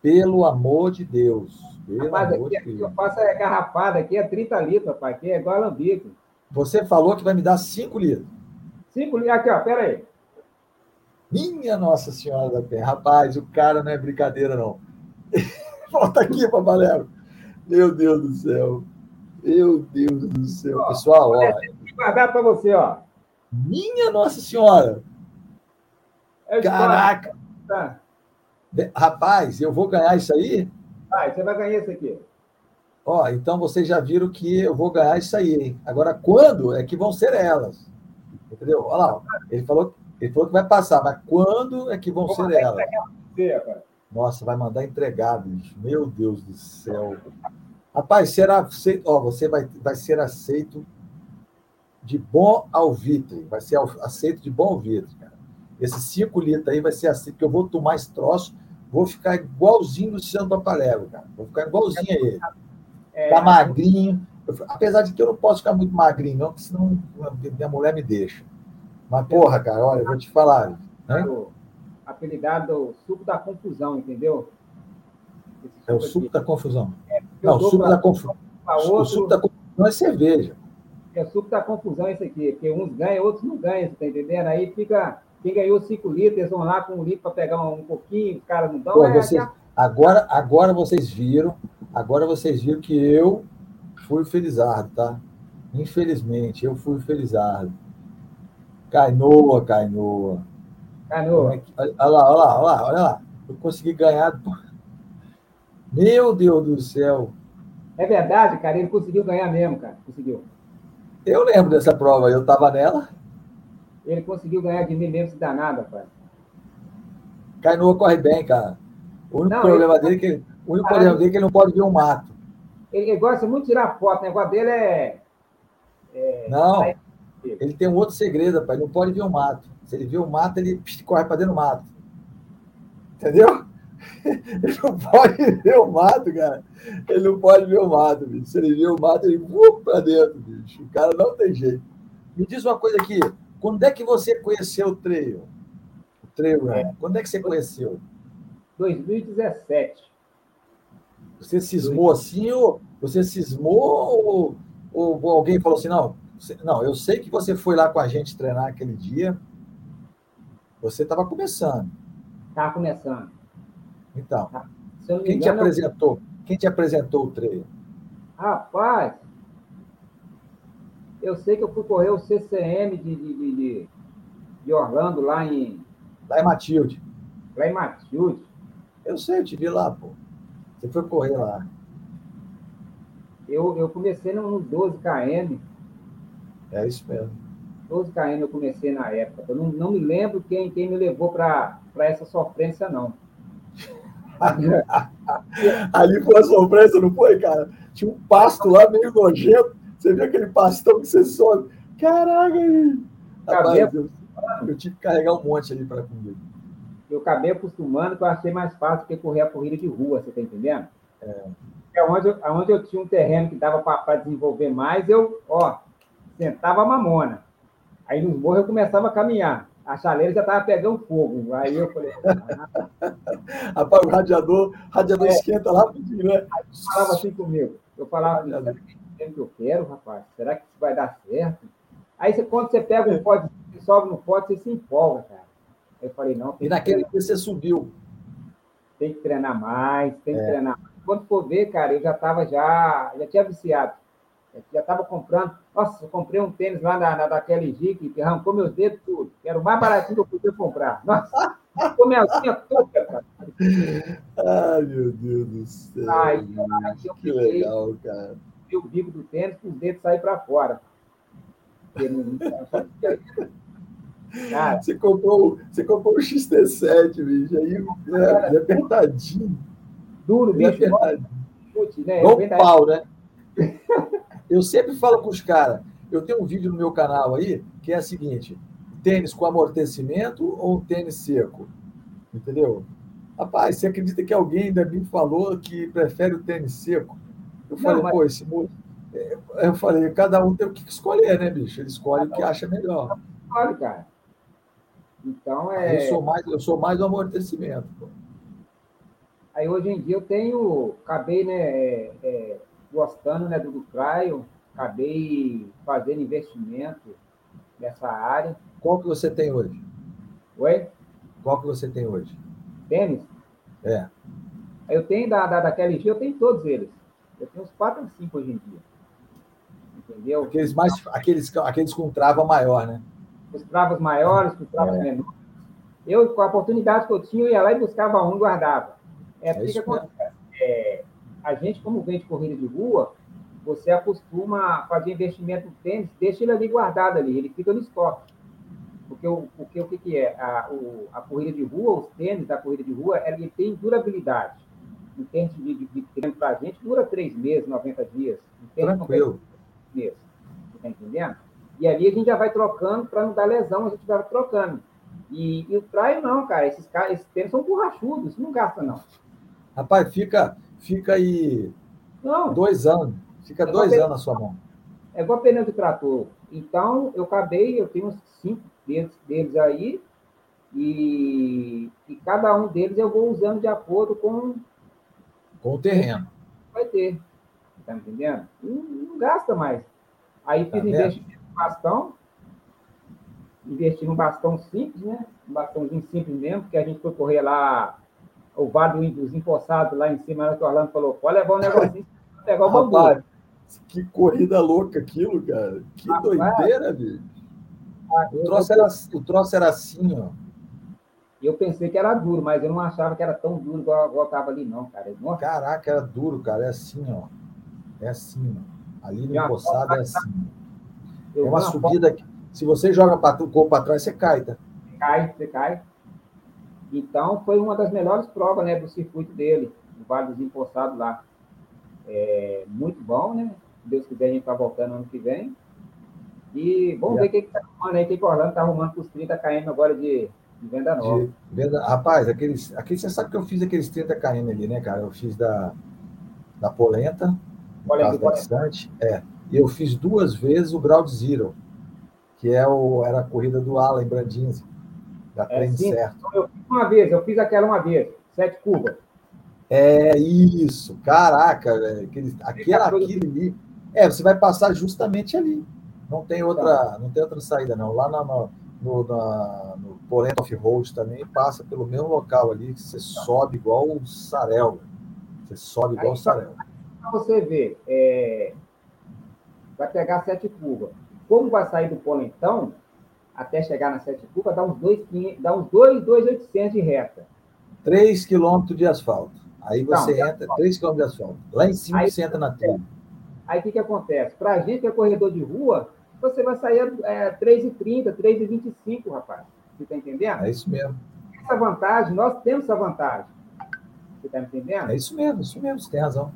Pelo amor de Deus, Rapaz, aqui, aqui eu faço é garrafada, aqui é 30 litros, rapaz, aqui é igual alambique. Você falou que vai me dar 5 litros. 5 litros, aqui, ó, pera aí. Minha Nossa Senhora da Penha. Rapaz, o cara não é brincadeira, não. (laughs) Volta aqui, Papaléu. Meu Deus do céu. Meu Deus do céu. Ó, Pessoal, ó. guardar para você, ó. Minha Nossa Senhora. É Caraca. Tá. Rapaz, eu vou ganhar isso aí? Vai, você vai ganhar isso aqui. Ó, então vocês já viram que eu vou ganhar isso aí, hein? Agora, quando é que vão ser elas? Entendeu? Olha lá, ele falou, ele falou que vai passar, mas quando é que vão vou ser elas? Nossa, vai mandar entregar, bicho. Meu Deus do céu. Rapaz, será aceito, ó, você vai, vai ser aceito de bom alvitre. Vai ser aceito de bom alvitre. Esse 5 litros aí vai ser assim, porque eu vou tomar esse troço, vou ficar igualzinho o Luciano Papalego, cara. Vou ficar igualzinho a ele. É, tá magrinho. Eu, apesar de que eu não posso ficar muito magrinho, não, porque senão minha mulher me deixa. Mas, porra, cara, olha, eu vou te falar. Né? Apelidado suco da confusão, entendeu? É o suco aqui. da confusão. É, não, o suco da confusão. O suco da confusão é cerveja. É o suco da confusão esse aqui, porque uns ganham, outros não ganham, você tá entendendo? Aí fica quem ganhou 5 litros, eles vão lá com um litro para pegar um pouquinho, os caras não dão. Pô, é, vocês, é... agora, agora vocês viram, agora vocês viram que eu fui felizardo, tá? Infelizmente, eu fui felizardo. Cainoa, Cainoa. Cainoa. É olha lá, olha lá, olha lá, olha lá. Eu consegui ganhar. Meu Deus do céu. É verdade, cara, ele conseguiu ganhar mesmo, cara. Conseguiu. Eu lembro dessa prova, eu estava nela. Ele conseguiu ganhar de mim mesmo se danada, pai. Cainoa corre bem, cara. O único não, problema ele... dele é que o único problema dele é que ele não pode ver um mato. Ele, ele gosta muito de tirar foto, o negócio dele é. é... Não, ele tem um outro segredo, pai. Ele não pode ver um mato. Se ele vê um mato, ele corre para dentro do mato. Entendeu? (laughs) Ele não pode ver o mato, cara. Ele não pode ver o mato, bicho. Se ele vê o mato, ele voa para dentro, bicho. O cara não tem jeito. Me diz uma coisa aqui. Quando é que você conheceu o trail? O trail é. Quando é que você conheceu? 2017. Você cismou assim ou você cismou ou, ou alguém falou assim, não, você, não, eu sei que você foi lá com a gente treinar aquele dia. Você estava começando. Estava começando. Então, tá. quem engano, te apresentou? Eu... Quem te apresentou o treino? Rapaz, eu sei que eu fui correr o CCM de, de, de, de Orlando, lá em. Lá em Matilde. Lá em Matilde. Eu sei, eu te vi lá, pô. Você foi correr lá. Eu, eu comecei no 12 km. É isso mesmo. 12 km eu comecei na época. Eu não, não me lembro quem, quem me levou para essa sofrência, não. (laughs) Ali foi a sofrência, não foi, cara? Tinha um pasto lá meio nojento. Você viu aquele pastão que você sobe? Caraca, aí. Rapaz, eu, eu tive que carregar um monte ali para comer. Eu acabei acostumando que eu achei mais fácil que correr a corrida de rua, você está entendendo? É. é onde, eu, onde eu tinha um terreno que dava para desenvolver mais, eu, ó, sentava a mamona. Aí nos morros eu começava a caminhar. A chaleira já estava pegando fogo. Aí eu falei. Ah, (laughs) Rapaz, o radiador, radiador é. esquenta lá, né? Aí falava assim comigo. Eu falava, tempo que eu quero, rapaz? Será que isso vai dar certo? Aí você, quando você pega um pote e sobe no pote, você se empolga, cara. Aí eu falei, não. E naquele dia você subiu. Tem que treinar mais, tem que é. treinar mais. Quando for ver, cara, eu já estava já, já tinha viciado. Eu já estava comprando. Nossa, eu comprei um tênis lá na, na daquela LG que arrancou meus dedos tudo. Que era o mais baratinho que eu podia comprar. Nossa, ficou minha unha toda, cara. (laughs) Ai, meu Deus do céu. Ai, que legal, cara o bico do tênis com os dedos sair para fora. Cara, você comprou, você comprou o XT7, bicho, aí é, é apertadinho. Duro, bicho. Apertadinho. Chute, né? É pau, né? Eu sempre falo com os caras, eu tenho um vídeo no meu canal aí, que é o seguinte, tênis com amortecimento ou tênis seco? Entendeu? Rapaz, você acredita que alguém ainda me falou que prefere o tênis seco? Eu falei, não, mas... pô, esse moço. É, eu falei, cada um tem o que escolher, né, bicho? Ele escolhe o que acha melhor. Claro, cara. Então é. Eu sou mais, eu sou mais do amortecimento. Pô. Aí hoje em dia eu tenho, acabei, né, é, é, gostando, né, do, do cryo, acabei fazendo investimento nessa área. Qual que você tem hoje? Oi? Qual que você tem hoje? Tênis? É. Eu tenho da, da, da KLG, eu tenho todos eles. Eu tenho uns 4 ou 5 hoje em dia. Entendeu? Aqueles, mais, aqueles, aqueles com trava maior, né? Os travas maiores, os travas é. menores. Eu, com a oportunidade que eu tinha, eu ia lá e buscava um e guardava. É, é acontece. É, a gente, como vende corrida de rua, você acostuma a fazer investimento no tênis, deixa ele ali guardado ali, ele fica no estoque. Porque o, porque, o que, que é? A, o, a corrida de rua, os tênis da corrida de rua, ele tem durabilidade. Em termos de, de, para a gente, dura três meses, 90 dias. Tranquilo. Meses. Você está entendendo? E ali a gente já vai trocando, para não dar lesão, a gente vai trocando. E, e o traio não, cara. Esses, esses tênis são borrachudos, não gasta, não. Rapaz, fica, fica aí não. dois anos. Fica é dois anos na sua mão. É igual pneu de trator. Então, eu acabei, eu tenho uns cinco deles, deles aí, e, e cada um deles eu vou usando de acordo com, com o terreno. Vai ter. Tá entendendo? Não, não gasta mais. Aí fiz tá investimento no bastão, investi num bastão simples, né? Um bastãozinho simples mesmo, porque a gente foi correr lá, o vale dos empossados lá em cima, que o Orlando falou, pode levar um negocinho, (laughs) pegar o bambu. Que corrida louca aquilo, cara. Que Rapaz, doideira, bicho. Ah, o, troço era, o troço era assim, ó. Eu pensei que era duro, mas eu não achava que era tão duro igual estava ali, não, cara. Nossa. Caraca, era duro, cara. É assim, ó. É assim, ó. Ali no empossado é assim. É uma subida que, se você joga o corpo para trás, você cai, tá? Cai, você cai. Então, foi uma das melhores provas né, do circuito dele, no Vale dos Empossados lá. É, muito bom, né? Se Deus quiser, a gente está voltando ano que vem. E vamos ver o que está arrumando aí, o que o Orlando está arrumando com os 30 km agora de, de venda nova. De venda, rapaz, aqueles, aqueles, você sabe que eu fiz aqueles 30 km ali, né, cara? Eu fiz da, da Polenta, Polenta bastante, é. E eu fiz duas vezes o Grau de Zero, que é o, era a corrida do Alan Brandinzi, da é, Trem Certo. Eu fiz uma vez, eu fiz aquela uma vez, sete curvas. É isso, caraca, velho. Aquele, aquela, aquele ali. É, você vai passar justamente ali. Não tem outra, tá. não tem outra saída, não. Lá na, no, no, na, Polenta Off-Road também passa pelo mesmo local ali, que você sobe igual o Sarel. Você sobe igual o Sarel. Para você ver, é, vai pegar sete curvas. Como vai sair do Polentão, até chegar na sete curvas, dá uns 2,800 dá uns 2, 2, de reta. 3 quilômetros de asfalto. Aí você não, entra, 3 km de asfalto. Lá em cima aí, você entra na trilha. Aí o que, que acontece? Para a gente que é corredor de rua, você vai sair é, 3,30, 3,25, rapaz. Você está entendendo? É isso mesmo. Essa vantagem, nós temos essa vantagem. Você está entendendo? É isso mesmo, isso mesmo, você tem razão.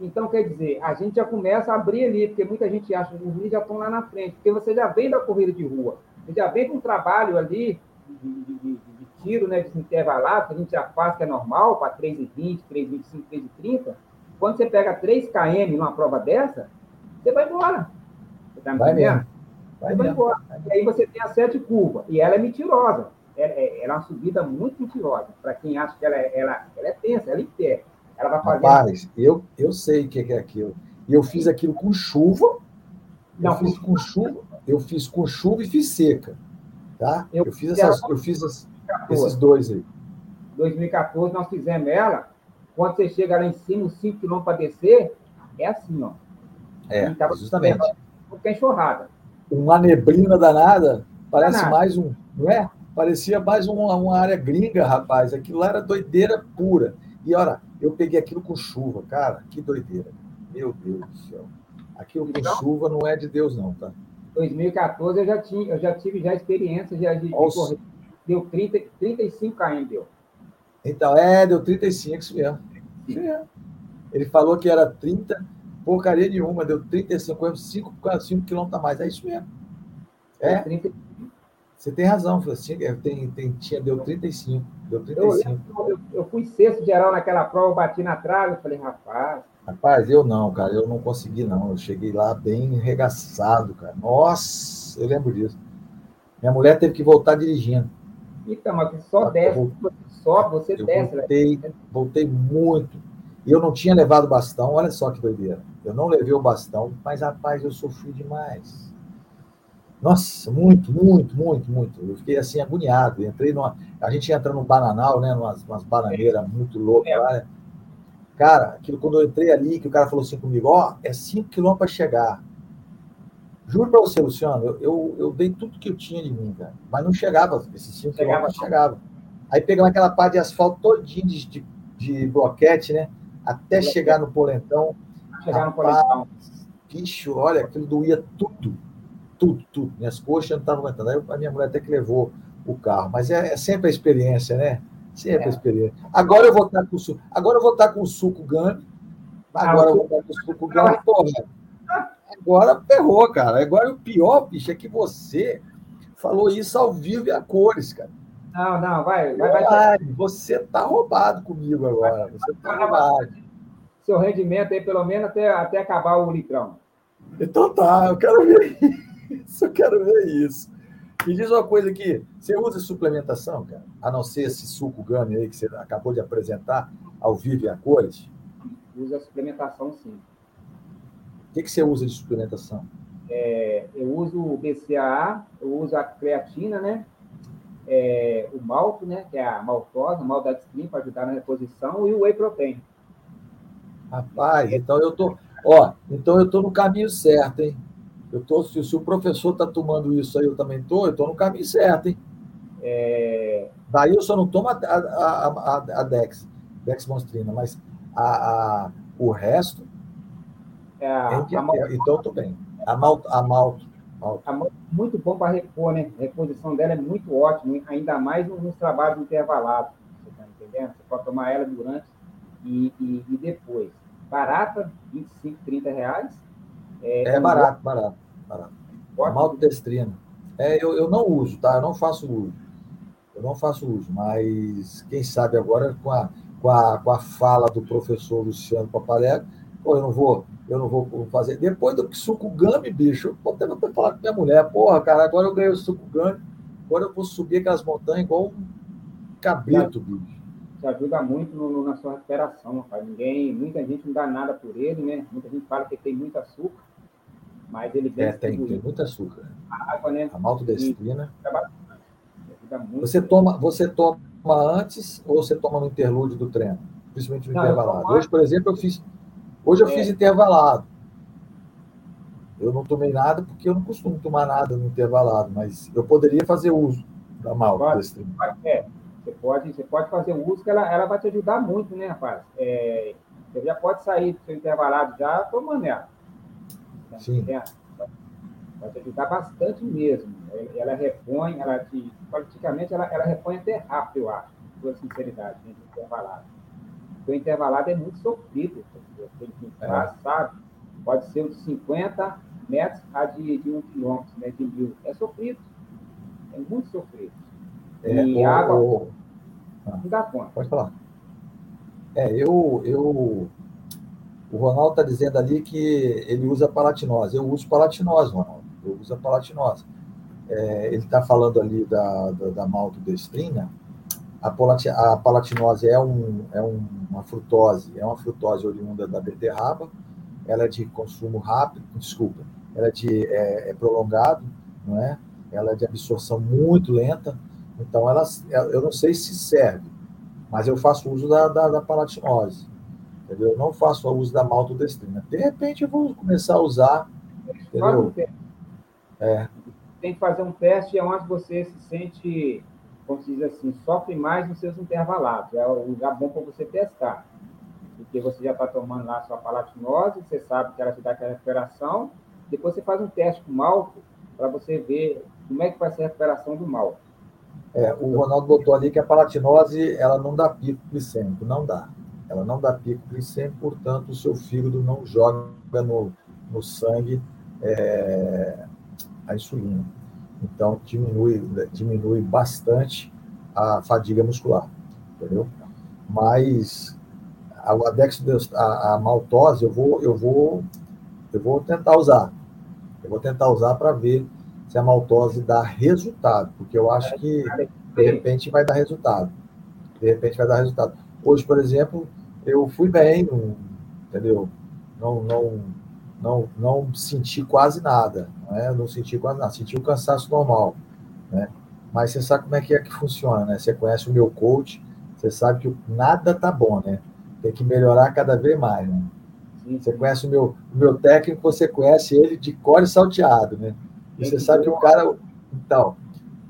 Então, quer dizer, a gente já começa a abrir ali, porque muita gente acha que os meninos já estão lá na frente, porque você já vem da corrida de rua, você já vem com um trabalho ali de, de, de, de tiro, né, de intervalar, que a gente já faz, que é normal, para 3,20, 3,25, 3,30. Quando você pega 3 km numa prova dessa, você vai embora. Você está me entendendo? Vai, embora. E aí você tem a sete curva, e ela é mentirosa. Ela, é, ela é uma subida muito mentirosa. Para quem acha que ela é, ela, ela é tensa, ela é pé. Ela vai fazer. Rapaz, eu, eu sei o que é aquilo. E eu fiz aquilo com chuva. Não, eu fiz com chuva. Eu fiz com chuva e fiz seca. Tá? Eu, eu fiz, essas, eu fiz as, esses dois aí. 2014 nós fizemos ela. Quando você chega lá em cima, os 5 quilômetros para descer, é assim, ó. É, justamente. Porque enxurrada. Uma neblina danada, parece mais um, não é? Parecia mais uma, uma área gringa, rapaz. Aquilo lá era doideira pura. E olha, eu peguei aquilo com chuva, cara, que doideira. Meu Deus do céu. Aquilo com então, chuva não é de Deus, não, tá? 2014 eu já, tinha, eu já tive já experiência de, de, de correr. Deu 30, 35 km, deu. Então, é, deu 35, isso mesmo. Isso mesmo. Ele falou que era 30, porcaria nenhuma, deu 35, 5, 5 quilômetros a mais. É isso mesmo. É. 30, você tem razão, Francisco. É, tem, tem, tinha, deu 35. Deu 35. Eu, eu, eu fui sexto geral naquela prova, bati na trave, falei, rapaz. Rapaz, eu não, cara, eu não consegui, não. Eu cheguei lá bem arregaçado, cara. Nossa, eu lembro disso. Minha mulher teve que voltar dirigindo. Então, mas só desce, só você eu desce. Voltei, né? voltei muito. E eu não tinha levado bastão, olha só que doideira. Eu não levei o bastão, mas rapaz, eu sofri demais. Nossa, muito, muito, muito, muito. Eu fiquei assim agoniado. Entrei numa. A gente entra num bananal, né? Umas, umas bananeiras muito loucas lá, né? Cara, aquilo quando eu entrei ali, que o cara falou assim comigo, ó, oh, é 5 quilômetros para chegar. Juro para você, Luciano, eu, eu, eu, dei tudo que eu tinha de mim, cara. Mas não chegava, esses 5 quilômetros chegava. Aí pegava aquela parte de asfalto todinho de, de, de bloquete, né? Até chegar no polentão. Chegar no polentão. Bicho, olha, aquilo doía tudo tudo, tudo. Minhas coxas não estavam aguentando. Aí a minha mulher até que levou o carro. Mas é, é sempre a experiência, né? Sempre é. a experiência. Agora eu vou estar com o suco. Agora eu vou estar com o suco Gami. Agora eu vou estar com o suco Gami. Porra. Agora ferrou, cara. Agora o pior, bicho, é que você falou isso ao vivo e a cores, cara. Não, não, vai, vai, vai. Você tá roubado comigo agora. Você tá roubado. Seu rendimento aí, pelo menos, até, até acabar o litrão. Então tá, eu quero ver. Isso, eu quero ver isso. Me diz uma coisa aqui, você usa suplementação, cara? A não ser esse suco Gami aí que você acabou de apresentar, ao vivo e a cores? Usa suplementação, sim. O que, que você usa de suplementação? É, eu uso o BCAA, eu uso a creatina, né? É, o malto, né? Que é a maltose, o maltodextrin para ajudar na reposição, e o whey protein. Rapaz, então eu tô, ó, então eu tô no caminho certo, hein? Eu tô, se, se o professor está tomando isso aí, eu também estou, eu estou no caminho certo, hein? É... Daí eu só não tomo a, a, a, a Dex, Dex Monstrina, mas a, a, o resto. É é, então eu estou bem. A malto, a malto, malto muito bom para repor, né? A reposição dela é muito ótima, ainda mais nos trabalhos intervalados. Você está entendendo? Você pode tomar ela durante e, e, e depois. Barata, 25, 30 reais é, é barato, barato, barato. Maltodestrina. É, eu, eu não uso, tá? Eu não faço uso. Eu não faço uso, mas quem sabe agora com a, com a, com a fala do professor Luciano Papalega, pô, eu não vou, eu não vou fazer. Depois do suco Gami, bicho, eu vou até, até falar com minha mulher, porra, cara, agora eu ganhei o suco Gami, agora eu vou subir aquelas montanhas igual um cabrito, bicho. Te ajuda muito no, no, na sua recuperação, rapaz. Ninguém, muita gente não dá nada por ele, né? Muita gente fala que tem muito açúcar mas ele é, tem, tem muito açúcar. A água, né? A. Você toma, você toma antes ou você toma no interlúdio do treino? Principalmente no Não, intervalado. Hoje, por exemplo, eu fiz. Hoje eu é. fiz intervalado. Eu não tomei nada porque eu não costumo tomar nada no intervalado, mas eu poderia fazer uso da maltodestrina. É, você pode, você pode fazer uso, que ela, ela vai te ajudar muito, né, rapaz? É, você já pode sair do seu intervalado já tomando ela. Sim. Vai te ajudar bastante mesmo. Ela repõe, ela te, praticamente ela, ela repõe até rápido, eu acho, com sinceridade, dentro do intervalado. Porque o intervalado é muito sofrido. Tem que entrar, é. sabe? Pode ser de 50 metros a de, de 1 quilômetro, né, de mil. É sofrido. É muito sofrido. É, e o, água. O... Não dá conta. Pode falar. É, eu, eu o Ronaldo está dizendo ali que ele usa palatinose. Eu uso palatinose, Ronaldo. Eu uso a palatinose. É, ele está falando ali da, da, da maltodestrina. A, a palatinose é, um, é um, uma frutose, é uma frutose oriunda da beterraba. Ela é de consumo rápido, desculpa, ela é, de, é, é prolongado, não é? Ela é de absorção muito lenta. Então, ela, eu não sei se serve, mas eu faço uso da, da, da palatinose entendeu? Eu não faço uso da maltodestrina. De repente eu vou começar a usar, entendeu? É. Tem que fazer um teste onde você se sente, como se diz assim, sofre mais nos seus intervalados. É o lugar bom para você testar. Porque você já está tomando lá a sua palatinose, você sabe que ela te dá aquela recuperação. Depois você faz um teste com malto para você ver como é que vai ser a recuperação do malto. É, o Ronaldo botou ali que a palatinose ela não dá pico glicêmico, não dá. Ela não dá pico glicêmico, portanto, o seu fígado não joga no, no sangue é, a insulina. Então, diminui, diminui bastante a fadiga muscular, entendeu? Mas a, a, a maltose eu vou, eu vou, eu vou tentar usar. Eu vou tentar usar para ver se a maltose dá resultado, porque eu acho que de repente vai dar resultado. De repente vai dar resultado. Hoje, por exemplo, eu fui bem, entendeu? Não, não, não, não senti quase nada, né? não senti quase nada, senti o cansaço normal, né? Mas você sabe como é que é que funciona, né? Você conhece o meu coach, você sabe que nada tá bom, né? Tem que melhorar cada vez mais, né? Você conhece o meu, o meu técnico, você conhece ele de core salteado, né? E você sabe que o cara. Então,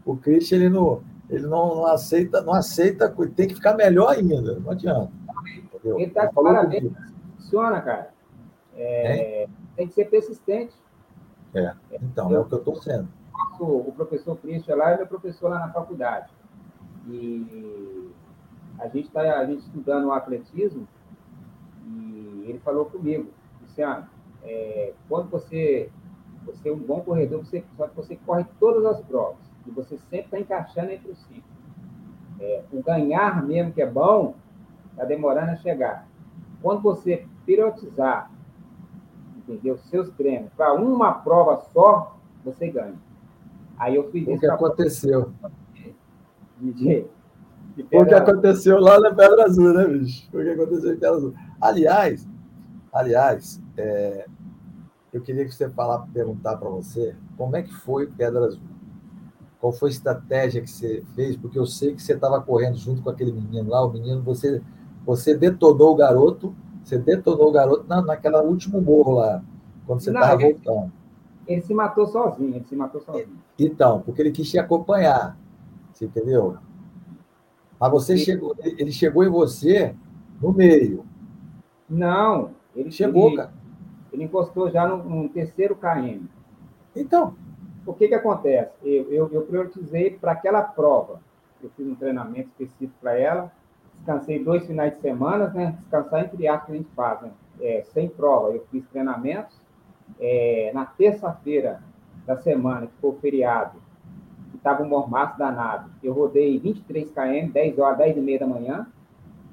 o Christian, ele não, ele não, não aceita, não aceita, tem que ficar melhor ainda, não adianta. Entendeu? Ele está parabéns, funciona, cara. É, tem que ser persistente. É, então, é o que eu estou sendo. O professor Christian lá, ele é professor lá na faculdade. E a gente está estudando o atletismo e ele falou comigo, Luciano, é, quando você, você é um bom corredor, você, só que você corre todas as provas e você sempre está encaixando entre os cinco. É, o ganhar mesmo que é bom, está demorando a chegar. Quando você periodizar, entendeu, seus treinos para uma prova só, você ganha. Aí eu fiz o isso. O que aconteceu? De o que aconteceu lá na Pedra Azul, né, bicho? O que aconteceu em Pedra Azul. Aliás, aliás, é, eu queria que você falar, perguntar para você como é que foi Pedra Azul. Qual foi a estratégia que você fez? Porque eu sei que você estava correndo junto com aquele menino lá, o menino, você, você detonou o garoto, você detonou o garoto na, naquela último morro lá, quando você estava voltando. Ele se matou sozinho, ele se matou sozinho. Então, porque ele quis te acompanhar, você entendeu? Mas você chegou, ele chegou em você no meio. Não, ele chegou, ele, cara. Ele encostou já no, no terceiro KM. Então, o que, que acontece? Eu, eu, eu priorizei para aquela prova. Eu fiz um treinamento específico para ela. Descansei dois finais de semana, né? Descansar entre que a gente faz, né? É, sem prova. Eu fiz treinamentos. É, na terça-feira da semana, que foi o feriado, que estava um mormaço danado, eu rodei 23 km, 10 horas, 10 e meia da manhã.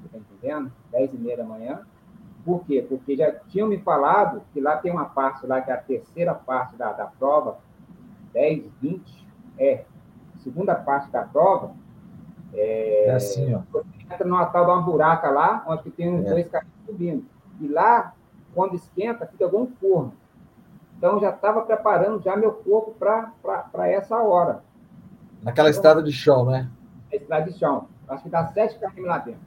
Você está entendendo? 10 e meia da manhã. Por quê? Porque já tinham me falado que lá tem uma parte lá, que é a terceira parte da, da prova, 10, 20, é, segunda parte da prova, é, é assim, ó. entra numa tal de uma buraca lá, onde tem uns é. dois caras subindo. E lá, quando esquenta, fica igual um forno. Então, já estava preparando já meu corpo para essa hora. Naquela então, estrada de chão, né? Estrada de chão. Acho que dá 7 km lá dentro.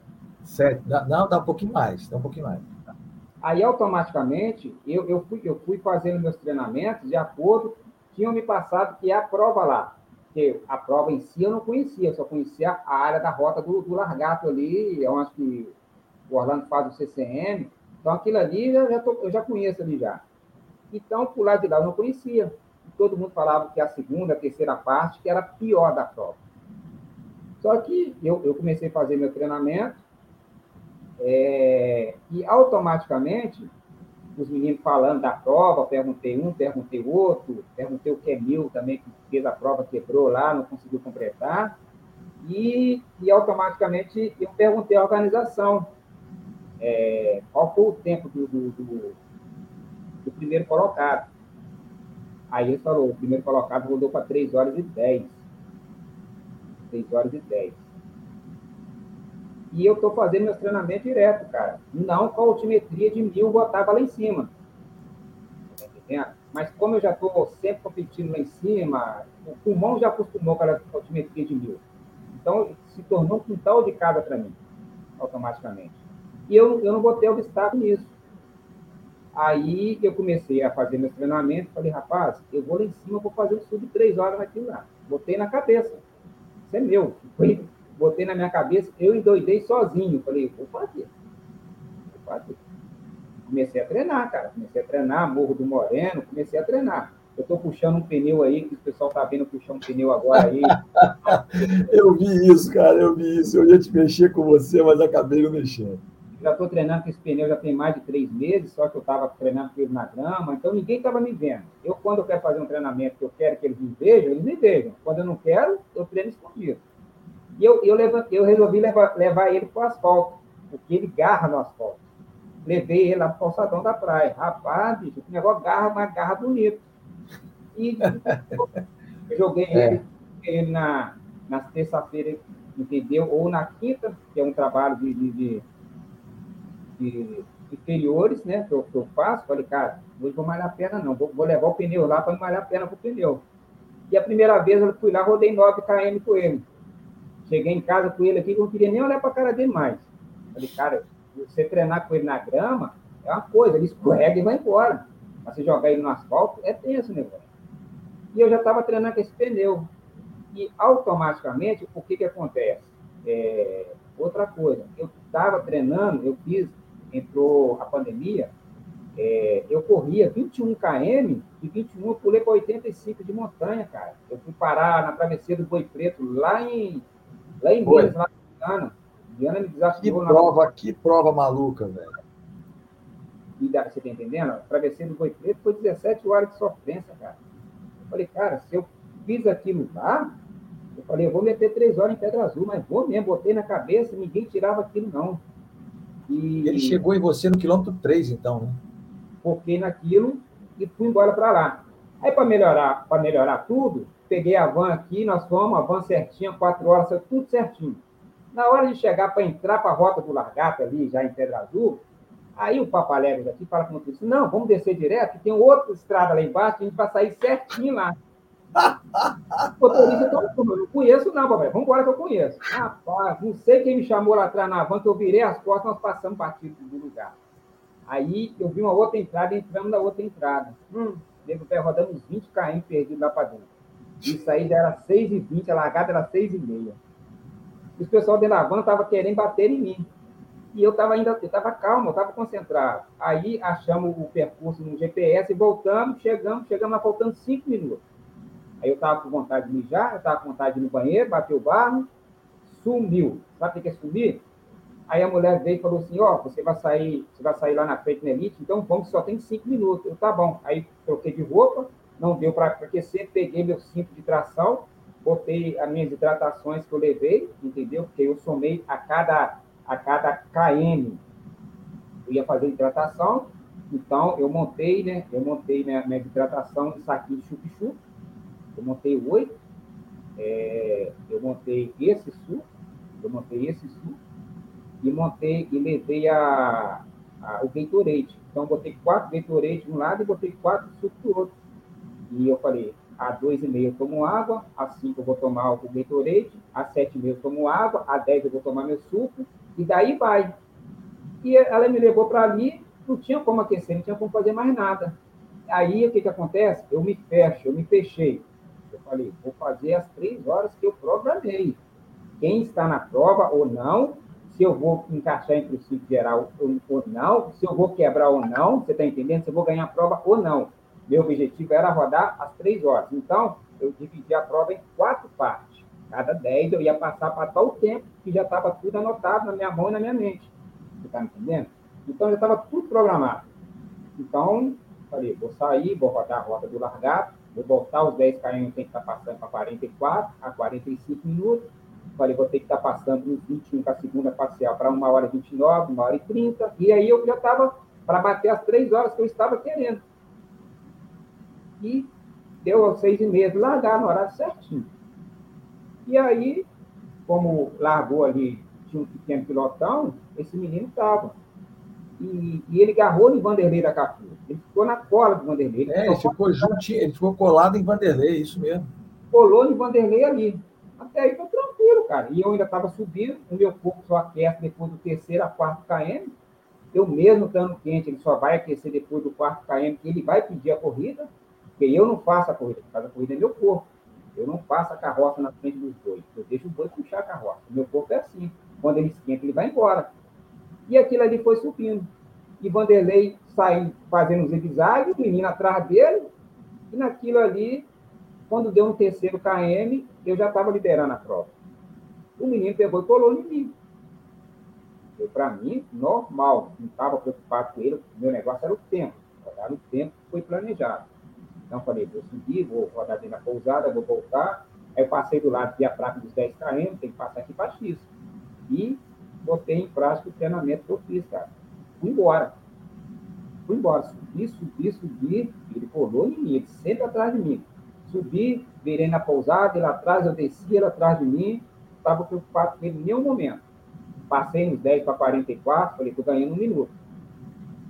Sete. Não, dá um pouquinho mais. Dá um pouquinho mais. Aí, automaticamente, eu, eu, fui, eu fui fazendo meus treinamentos de acordo tinham me passado que é a prova lá. Porque a prova em si eu não conhecia, só conhecia a área da rota do, do largato ali, eu acho que o Orlando faz o CCM. Então, aquilo ali eu já, tô, eu já conheço ali já. Então, por lá de lá eu não conhecia. Todo mundo falava que a segunda, a terceira parte, que era a pior da prova. Só que eu, eu comecei a fazer meu treinamento é, e automaticamente os meninos falando da prova, perguntei um, perguntei outro, perguntei o Kemil também, que fez a prova, quebrou lá, não conseguiu completar, e, e automaticamente eu perguntei à organização é, qual foi o tempo do, do, do, do, primeiro colocado. Aí ele falou, o primeiro colocado rodou para 3 horas e 10. 3 horas e 10. E eu estou fazendo meus treinamentos direto, cara. Não com a altimetria de mil, botava lá em cima. Tá Mas como eu já estou sempre competindo lá em cima, o pulmão já acostumou com a altimetria de mil. Então, se tornou um quintal de casa para mim, automaticamente. E eu, eu não botei obstáculo nisso. Aí eu comecei a fazer meus treinamentos, falei, rapaz, eu vou lá em cima, vou fazer um sub três horas naquilo lá. Botei na cabeça. Isso é meu. Foi botei na minha cabeça, eu endoidei sozinho. Falei, vou fazer. Vou fazer. Comecei a treinar, cara. Comecei a treinar, Morro do Moreno, comecei a treinar. Eu estou puxando um pneu aí, que o pessoal está vendo puxar um pneu agora aí. (laughs) eu vi isso, cara, eu vi isso. Eu ia te mexer com você, mas acabei não mexendo. Já estou treinando com esse pneu já tem mais de três meses, só que eu estava treinando com ele na grama, então ninguém estava me vendo. Eu, quando eu quero fazer um treinamento que eu quero que eles me vejam, eles me vejam. Quando eu não quero, eu treino escondido. E eu, eu, levantei, eu resolvi levar, levar ele para o asfalto, porque ele garra no asfalto. Levei ele lá para o calçadão da praia. Rapaz, bicho, o negócio garra, mas garra bonito. E (laughs) joguei é. ele, ele na, na terça-feira, entendeu? Ou na quinta, que é um trabalho de, de, de, de inferiores, né? Que eu, que eu faço. Falei, cara, hoje vou malhar a perna, não. Vou, vou levar o pneu lá para malhar a perna com o pneu. E a primeira vez eu fui lá, rodei 9 km com ele. Cheguei em casa com ele aqui, não queria nem olhar para a cara dele mais. Falei, cara, você treinar com ele na grama é uma coisa, ele escorrega e vai embora. Mas você jogar ele no asfalto, é tenso o negócio. E eu já estava treinando com esse pneu. E automaticamente, o que, que acontece? É, outra coisa, eu estava treinando, eu fiz, entrou a pandemia, é, eu corria 21 km e 21 eu pulei para 85 de montanha, cara. Eu fui parar na travessia do Boi Preto, lá em, lá em Minas, lá em Diana. Diana me desafiou. Que prova, na... que prova maluca, velho. E você tá entendendo? A travessia do Boi Preto foi 17 horas de sofrência, cara. Eu falei, cara, se eu fiz aquilo lá, eu falei, eu vou meter três horas em Pedra Azul, mas vou mesmo, botei na cabeça, ninguém tirava aquilo, não. E ele chegou em você no quilômetro 3, então, né? Foquei naquilo e fui embora para lá. Aí, para melhorar, para melhorar tudo, peguei a van aqui, nós fomos, a van certinha, quatro horas, tudo certinho. Na hora de chegar para entrar para a rota do Largata ali, já em Pedra Azul, aí o Papaléguas aqui fala com o motorista, não, vamos descer direto, tem outra estrada lá embaixo, a gente vai sair certinho lá. (laughs) motorista, então, eu não conheço não, papai. Vamos embora que eu conheço. Rapaz, não sei quem me chamou lá atrás na van, que eu virei as costas, nós passamos batido do lugar. Aí eu vi uma outra entrada, entramos na outra entrada. Hum, devo pé rodando uns 20 km perdido lá para dentro. Aí já era 6h20, a largada era 6h30. Os pessoal dentro da van estavam querendo bater em mim. E eu estava ainda, estava calmo, estava concentrado. Aí achamos o percurso no GPS, voltamos, chegamos, chegamos lá faltando 5 minutos. Aí eu estava com vontade de mijar, eu estava com vontade de ir no banheiro, bateu o barro, sumiu. Sabe o que é sumir? Aí a mulher veio e falou assim, ó, oh, você vai sair, você vai sair lá na frente na Elite, então vamos, só tem cinco minutos. Eu, tá bom. Aí troquei de roupa, não deu para aquecer, peguei meu cinto de tração, botei as minhas hidratações que eu levei, entendeu? Porque eu somei a cada, a cada KM. Eu ia fazer hidratação, então eu montei, né? Eu montei minha, minha hidratação em saquinho de chup-chup, eu montei oito, é, eu montei esse suco, eu montei esse suco, e montei e levei a, a, o Gatorade. Então, botei quatro Gatorade de um lado e botei quatro sucos do outro. E eu falei, a dois e meio eu tomo água, a cinco eu vou tomar o Gatorade, a sete e meio eu tomo água, a dez eu vou tomar meu suco, e daí vai. E ela me levou para ali, não tinha como aquecer, não tinha como fazer mais nada. Aí, o que, que acontece? Eu me fecho, eu me fechei. Eu falei, vou fazer as três horas que eu programei. Quem está na prova ou não, se eu vou encaixar entre o ciclo geral ou não, se eu vou quebrar ou não, você está entendendo? Se eu vou ganhar a prova ou não. Meu objetivo era rodar as três horas. Então, eu dividi a prova em quatro partes. Cada dez eu ia passar para tal tempo que já estava tudo anotado na minha mão e na minha mente. Você está me entendendo? Então, já estava tudo programado. Então, falei, vou sair, vou rodar a rota do largado, vou voltar os 10 km, tem que estar passando para 44 a 45 minutos. Falei, vou ter que estar passando nos 21 com a segunda parcial para 1 hora e 29, 1 hora e 30. E aí eu já estava para bater as 3 horas que eu estava querendo. E deu às 6 e meia de largar no horário certinho. E aí, como largou ali, tinha um pequeno pilotão, esse menino estava. E, e, ele agarrou em Vanderlei da Capu. Ele ficou na cola do Vanderlei. Ele é, ele ficou juntinho, ele ficou colado em Vanderlei, isso mesmo. Colou em Vanderlei ali. Até aí foi tranquilo, cara. E eu ainda estava subindo, o meu corpo só aquece depois do terceiro a quarto km. Eu mesmo estando quente, ele só vai aquecer depois do quarto km, ele vai pedir a corrida, porque eu não faço a corrida, quem faz a corrida é meu corpo. Eu não faço a carroça na frente dos bois. Eu deixo o boi puxar a carroça. O meu corpo é assim. Quando ele esquenta, ele vai embora. E aquilo ali foi subindo. E Vanderlei saindo, fazendo um zigue-zague, o menino atrás dele, e naquilo ali, quando deu um terceiro KM, eu já estava liderando a prova. O menino pegou e colou em mim. Para mim, normal, não estava preocupado com ele, o meu negócio era o tempo. Rodar o tempo que foi planejado. Então, falei, vou subir, vou rodar dentro da pousada, vou voltar. Aí eu passei do lado de a placa dos 10 km, tem que passar aqui para. E botei em prática o treinamento que eu fiz, cara. Fui embora. Fui embora, subi, subi, subi. Ele colou em mim, ele sempre atrás de mim. Subi, virei na pousada, ele atrás, eu desci, ele atrás de mim, estava preocupado com ele em nenhum momento. Passei nos 10 para 44, falei, estou ganhando um minuto.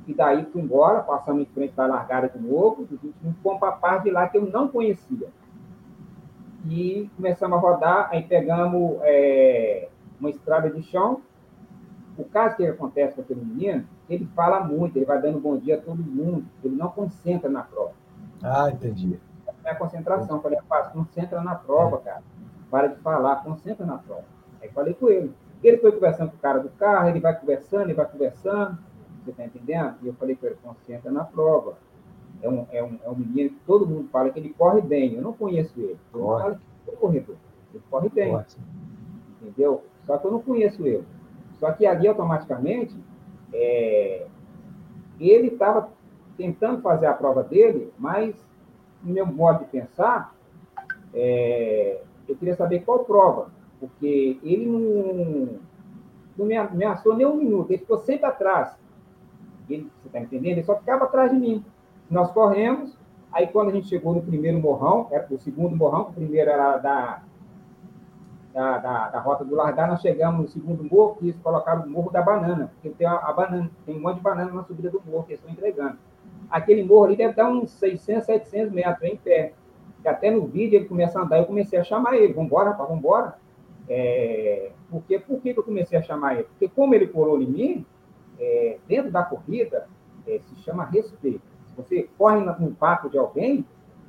E daí fui embora, passamos em frente da largada de novo, e fomos para a parte de lá que eu não conhecia. E começamos a rodar, aí pegamos é, uma estrada de chão. O caso que acontece com aquele menino, ele fala muito, ele vai dando bom dia a todo mundo, ele não concentra na prova. Ah, entendi. É a concentração. Falei, rapaz, concentra na prova, cara. Para de falar, concentra na prova. Aí falei com ele. Ele foi conversando com o cara do carro, ele vai conversando, ele vai conversando. Você está entendendo? E eu falei com ele, concentra na prova. É um, é, um, é um menino que todo mundo fala que ele corre bem. Eu não conheço ele. Todo mundo fala que ele é corredor. Ele corre bem. Ótimo. Entendeu? Só que eu não conheço ele. Só que ali, automaticamente, é, ele estava tentando fazer a prova dele, mas, no meu modo de pensar, é, eu queria saber qual prova, porque ele não, não me ameaçou nem um minuto, ele ficou sempre atrás. Ele, você está entendendo? Ele só ficava atrás de mim. Nós corremos, aí quando a gente chegou no primeiro morrão, era o segundo morrão, o primeiro era da, da, da, da, rota do largar, nós chegamos no segundo morro, que eles colocaram o morro da banana, porque tem a, a, banana, tem um monte de banana na subida do morro que eles estão entregando. Aquele morro ali deve dar uns 600, 700 metros em pé. Que até no vídeo ele começa a andar, eu comecei a chamar ele, vambora, rapaz, vambora. É, porque, por que eu comecei a chamar ele? Porque como ele colou em mim, é, dentro da corrida, é, se chama respeito. Se você corre no papo de alguém,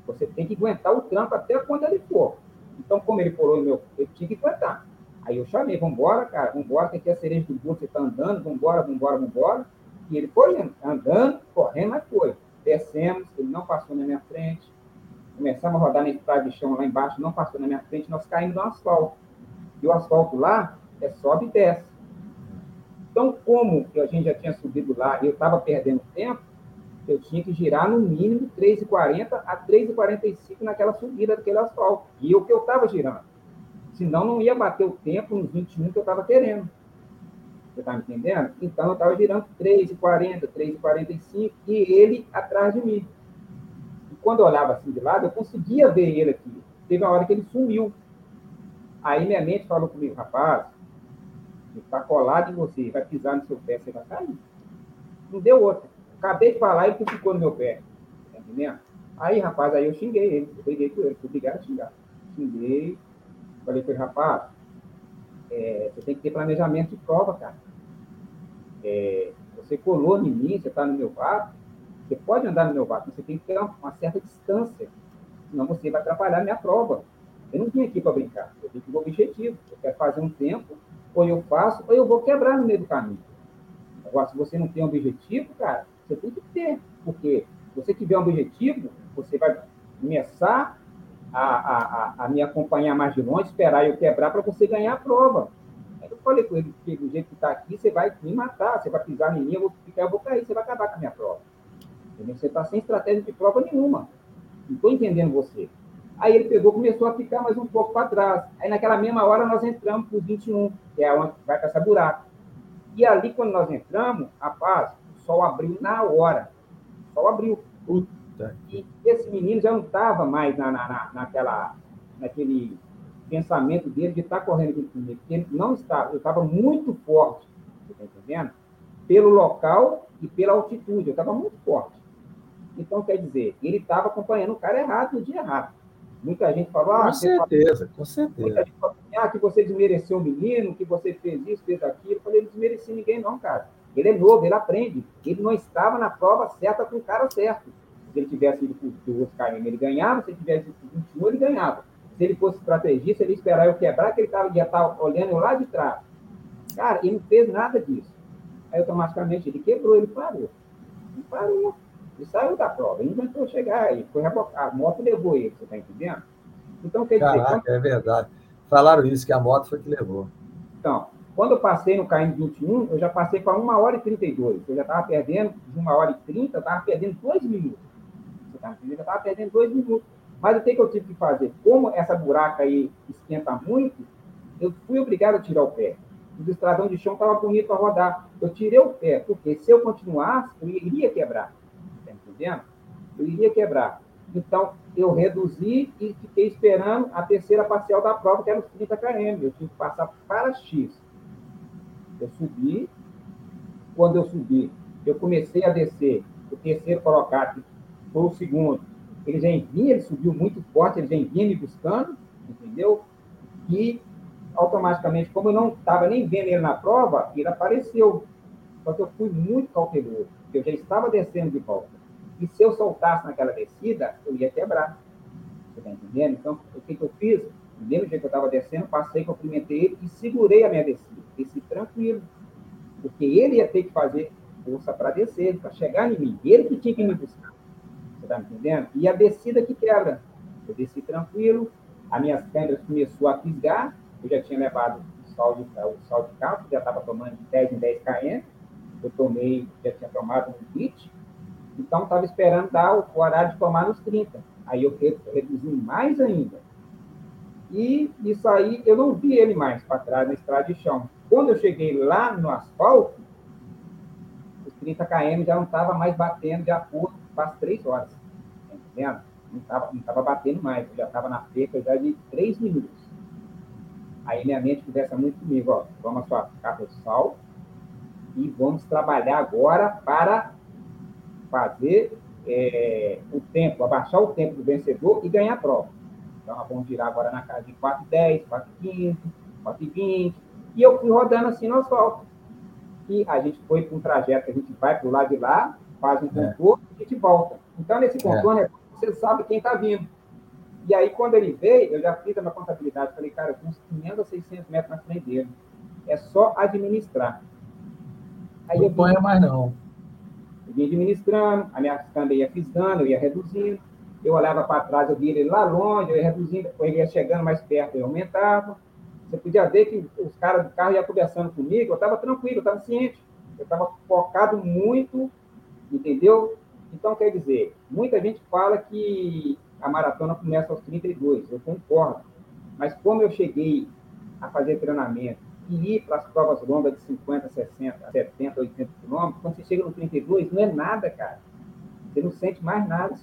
você tem que aguentar o trampo até quando ele for. Então, como ele no meu, eu tinha que aguentar. Aí eu chamei, vambora, cara, vambora, que aqui é a cereja do bolo, você tá andando, vambora, vambora, vambora. E ele foi andando, correndo, mas foi. Descemos, ele não passou na minha frente. Começamos a rodar na estrada de chão lá embaixo, não passou na minha frente, nós caímos no asfalto. E o asfalto lá é sobe e desce. Então, como a gente já tinha subido lá e eu estava perdendo tempo, eu tinha que girar no mínimo 3,40 a 3,45 naquela subida daquele asfalto. E o que eu estava girando. Senão não ia bater o tempo nos 21 que eu estava querendo. Você está me entendendo? Então eu estava girando 3,40, 3,45 e ele atrás de mim. E quando eu olhava assim de lado, eu conseguia ver ele aqui. Teve uma hora que ele sumiu. Aí minha mente falou comigo, rapaz, está colado em você, vai pisar no seu pé, você vai cair. Não deu outra. Acabei de falar e ele ficou no meu pé. Tá entendendo? Aí, rapaz, aí eu xinguei ele, eu briguei com ele, fui obrigado a xingar. Xinguei, falei com ele, rapaz, é, você tem que ter planejamento de prova, cara. É, você colou em mim, você está no meu barco, você pode andar no meu barco, mas você tem que ter uma, uma certa distância, senão você vai atrapalhar a minha prova. Eu não vim aqui para brincar, eu vim com o objetivo. Eu quero fazer um tempo, ou eu faço, ou eu vou quebrar no meio do caminho. Agora, se você não tem um objetivo, cara, você tem que ter, porque você tiver um objetivo, você vai começar a, a, a, me acompanhar mais de longe, esperar eu quebrar para você ganhar a prova. Eu falei com ele, que do jeito que está aqui, você vai me matar, você vai pisar em mim, eu vou ficar, eu vou cair, você vai acabar com a minha prova. Você está sem estratégia de prova nenhuma. Não estou entendendo você. Aí ele pegou, começou a ficar mais um pouco para trás. Aí naquela mesma hora nós entramos para o 21, que é onde vai passar buraco. E ali, quando nós entramos, rapaz, sol abriu na hora. O sol abriu. Puta. E esse menino já não estava mais na, na, naquela, naquele pensamento dele de estar tá correndo aqui comigo. Ele não estava, ele estava muito forte, você está entendendo? Pelo local e pela altitude, eu estava muito forte. Então, quer dizer, ele estava acompanhando o cara errado no dia errado. Muita gente falou, ah, com certeza, com certeza. Muita gente falou, ah, que você desmereceu o menino, que você fez isso, fez aquilo. Eu falei, não desmereci ninguém, não, cara. Ele é novo, ele aprende. Ele não estava na prova certa com o cara certo. Se ele tivesse ido para o KM, ele ganhava. Se ele tivesse ido para 21, ele ganhava. Se ele fosse estrategista, ele ia esperar eu quebrar, que ele tava, estar tá olhando lá de trás. Cara, ele não fez nada disso. Aí, automaticamente, ele quebrou, ele parou. Ele parou. Ele saiu da prova. Ele não tentou chegar aí. Foi a moto levou ele, você está entendendo? Então, quer dizer... Caraca, é verdade. Falaram isso, que a moto foi que levou. Então, quando eu passei no KM 21, eu já passei para 1 hora e 32. Eu já estava perdendo de 1 hora e 30, eu estava perdendo 2 minutos. Você está entendendo? Eu estava perdendo 2 minutos. Mas o que, que eu tive que fazer? Como essa buraca aí esquenta muito, eu fui obrigado a tirar o pé. O estradão de chão estava bonito para rodar. Eu tirei o pé, porque se eu continuasse, eu iria quebrar. Eu iria quebrar. Então, eu reduzi e fiquei esperando a terceira parcial da prova, que era os 30 km. Eu tinha que passar para X. Eu subi. Quando eu subi, eu comecei a descer. O terceiro colocado foi o segundo. Ele já vinha, ele subiu muito forte, ele já vinha me buscando, entendeu? E automaticamente, como eu não estava nem vendo ele na prova, ele apareceu. Só que eu fui muito cauteloso, porque eu já estava descendo de volta. E se eu soltasse naquela descida, eu ia quebrar. Você está entendendo? Então, o que, que eu fiz? No mesmo jeito que eu estava descendo, passei, cumprimentei ele e segurei a minha descida. Desci tranquilo. Porque ele ia ter que fazer força para descer, para chegar em mim. Ele que tinha que me buscar. Você está entendendo? E a descida que quebra. Eu desci tranquilo, as minhas câmeras começou a fisgar, eu já tinha levado o sol de, o sol de carro, já estava tomando de 10 em 10 km, eu tomei, já tinha tomado um kit, então estava esperando dar o, o, horário de tomar nos 30. Aí eu reduzi mais ainda. E isso aí, eu não vi ele mais para trás na estrada de chão. Quando eu cheguei lá no asfalto, os 30 km já não estava mais batendo de acordo faz três horas. Tá entendendo? Não estava não tava batendo mais, eu já estava na perca já de três minutos. Aí minha mente conversa muito comigo, ó, toma sua capa de sal e vamos trabalhar agora para fazer é, o tempo, abaixar o tempo do vencedor e ganhar a prova. Então, nós vamos girar agora na casa de 4,10, 4,15, 4,20. E eu fui rodando assim no asfalto. E a gente foi para um trajeto que a gente vai para o lado de lá, faz um é. contorno e a gente volta. Então, nesse contorno, é. você sabe quem está vindo. E aí, quando ele veio, eu já fiz a minha contabilidade. Falei, cara, eu tenho uns 500 a 600 metros na frente dele. É só administrar. Aí não eu ponha mais, não. Eu vim administrando, a minha câmera ia pisando, eu ia reduzindo. Eu olhava para trás, eu via ele lá longe, eu ia reduzindo, ele ia chegando mais perto, eu aumentava. Você podia ver que os caras do carro iam conversando comigo, eu estava tranquilo, eu estava ciente. Eu estava focado muito, entendeu? Então, quer dizer, muita gente fala que a maratona começa aos 32, eu concordo. Mas como eu cheguei a fazer treinamento e ir para as provas longas de 50, 60, 70, 80 quilômetros, quando você chega no 32, não é nada, cara. Você não sente mais nada.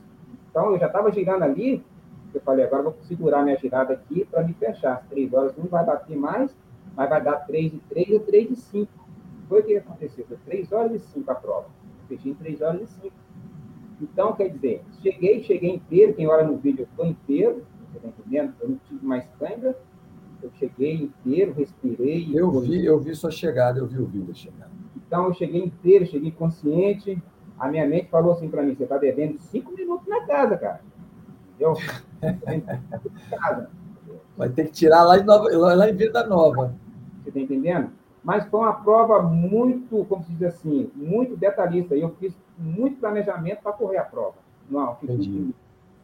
Então, eu já estava girando ali, eu falei, agora vou segurar minha girada aqui para me fechar. As três horas não vai bater mais, mas vai dar 3 de 3 ou 3 de 5. Foi o que aconteceu, foi 3 horas e 5 a prova. Eu fechei em 3 horas e 5. Então, quer dizer, cheguei, cheguei inteiro, quem olha no vídeo, eu estou inteiro, você está entendendo? Eu não tive mais câimbra, eu cheguei inteiro, respirei. Eu vi, eu vi sua chegada, eu vi o vídeo chegando. Então, eu cheguei inteiro, cheguei consciente. A minha mente falou assim para mim: você está devendo cinco minutos na casa, cara. Entendeu? (laughs) Vai ter que tirar lá em, Nova, lá em Vida Nova. Você está entendendo? Mas foi uma prova muito, como se diz assim, muito detalhista. E eu fiz muito planejamento para correr a prova. Não, eu, eu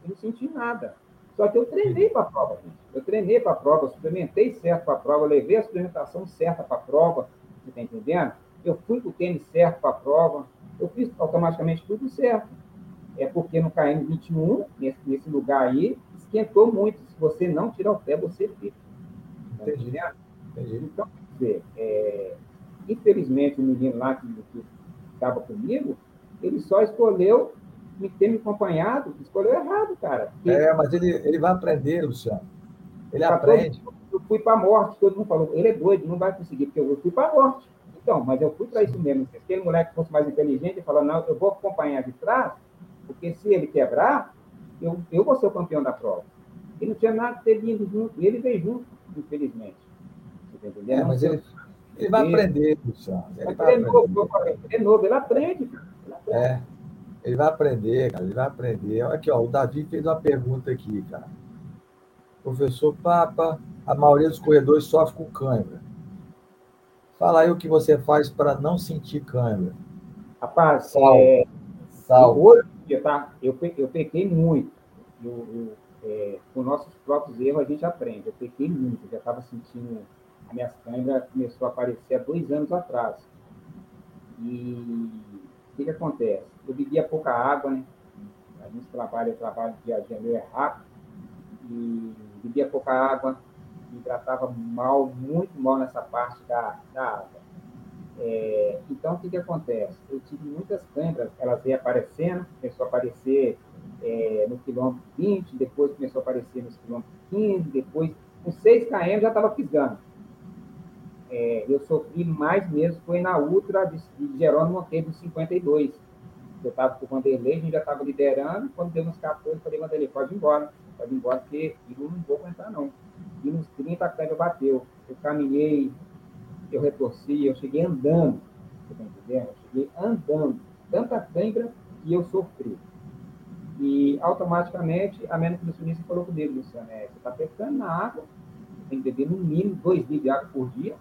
não senti nada. Só que eu treinei para a prova, gente. Eu treinei para a prova, suplementei certo para a prova, levei a suplementação certa para a prova, você está entendendo? Eu fui com o tênis certo para a prova, eu fiz automaticamente tudo certo. É porque no KM21, nesse, nesse lugar aí, esquentou muito. Se você não tirar o pé, você fica. Tá Entendi. Entendi. Então, quer dizer, é, infelizmente, o menino lá que estava comigo, ele só escolheu me ter me acompanhado, escolheu errado, cara. Porque... É, mas ele, ele vai aprender, Luciano. Ele aprende. eu fui para a morte, todo mundo falou, ele é doido, não vai conseguir, porque eu fui para a morte. Então, mas eu fui para isso mesmo. Se aquele moleque fosse mais inteligente, ele falou, não, eu vou acompanhar de trás, porque se ele quebrar, eu, eu vou ser o campeão da prova. Ele não tinha nada de ter vindo junto, e ele veio junto, infelizmente. Você tá? É, mas ele, ele vai aprender, Luciano. Ele, vai é, novo, é ele aprende. Ele aprende. É. Ele vai aprender, cara, ele vai aprender. Olha aqui, ó, o Davi fez uma pergunta aqui, cara. Professor Papa, a maioria dos corredores sofre com cãibra. Fala aí o que você faz para não sentir cãibra. Rapaz, Sal. É, Sal. Hoje, tá? eu, eu pequei muito. Eu, eu, é, com nossos próprios erros, a gente aprende. Eu pequei muito, eu já estava sentindo. A minha câimbra começou a aparecer há dois anos atrás. E o que, que acontece? Eu bebia pouca água, né? A gente trabalha, eu trabalho dia a dia rápido, e bebia pouca água, me hidratava mal, muito mal nessa parte da, da água. É, então, o que, que acontece? Eu tive muitas câimbras, elas iam aparecendo, começou a aparecer é, no quilômetro 20, depois começou a aparecer nos quilômetros 15, depois com 6 km já estava pisando. É, eu sofri mais mesmo, foi na Ultra de, de Jerônimo Monteiro, 52. Eu estava com o Vanderlei, a gente já estava liderando, quando deu uns 14, eu falei, Vanderlei, pode ir embora, pode ir embora, porque eu não vou aguentar não. E nos 30 a câmera bateu. Eu caminhei, eu retorci, eu cheguei andando, você está entendendo? Eu cheguei andando, tanta cãibra que eu sofri. E automaticamente a minha nutricionista falou comigo, Luciano, é, você está pescando na água, tem que beber no mínimo 2 litros de água por dia,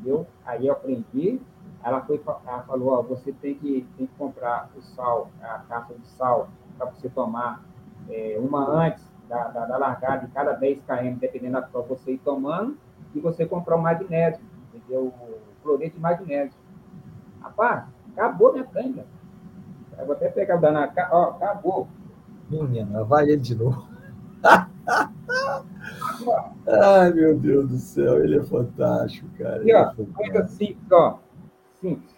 entendeu? Aí eu aprendi, ela, foi, ela falou, ó, você tem que, tem que comprar o sal, a caixa de sal, para você tomar é, uma antes da, da, da, largada de cada 10 km, dependendo da prova, você ir tomando, e você comprar o magnésio, entendeu? O cloreto de magnésio. Rapaz, acabou minha canga. Eu vou até pegar o dano. Ó, acabou. Menina, vai ele de novo. (laughs) Ai, meu Deus do céu, ele é fantástico, cara. E, ó, é coisa simples, ó. Simples,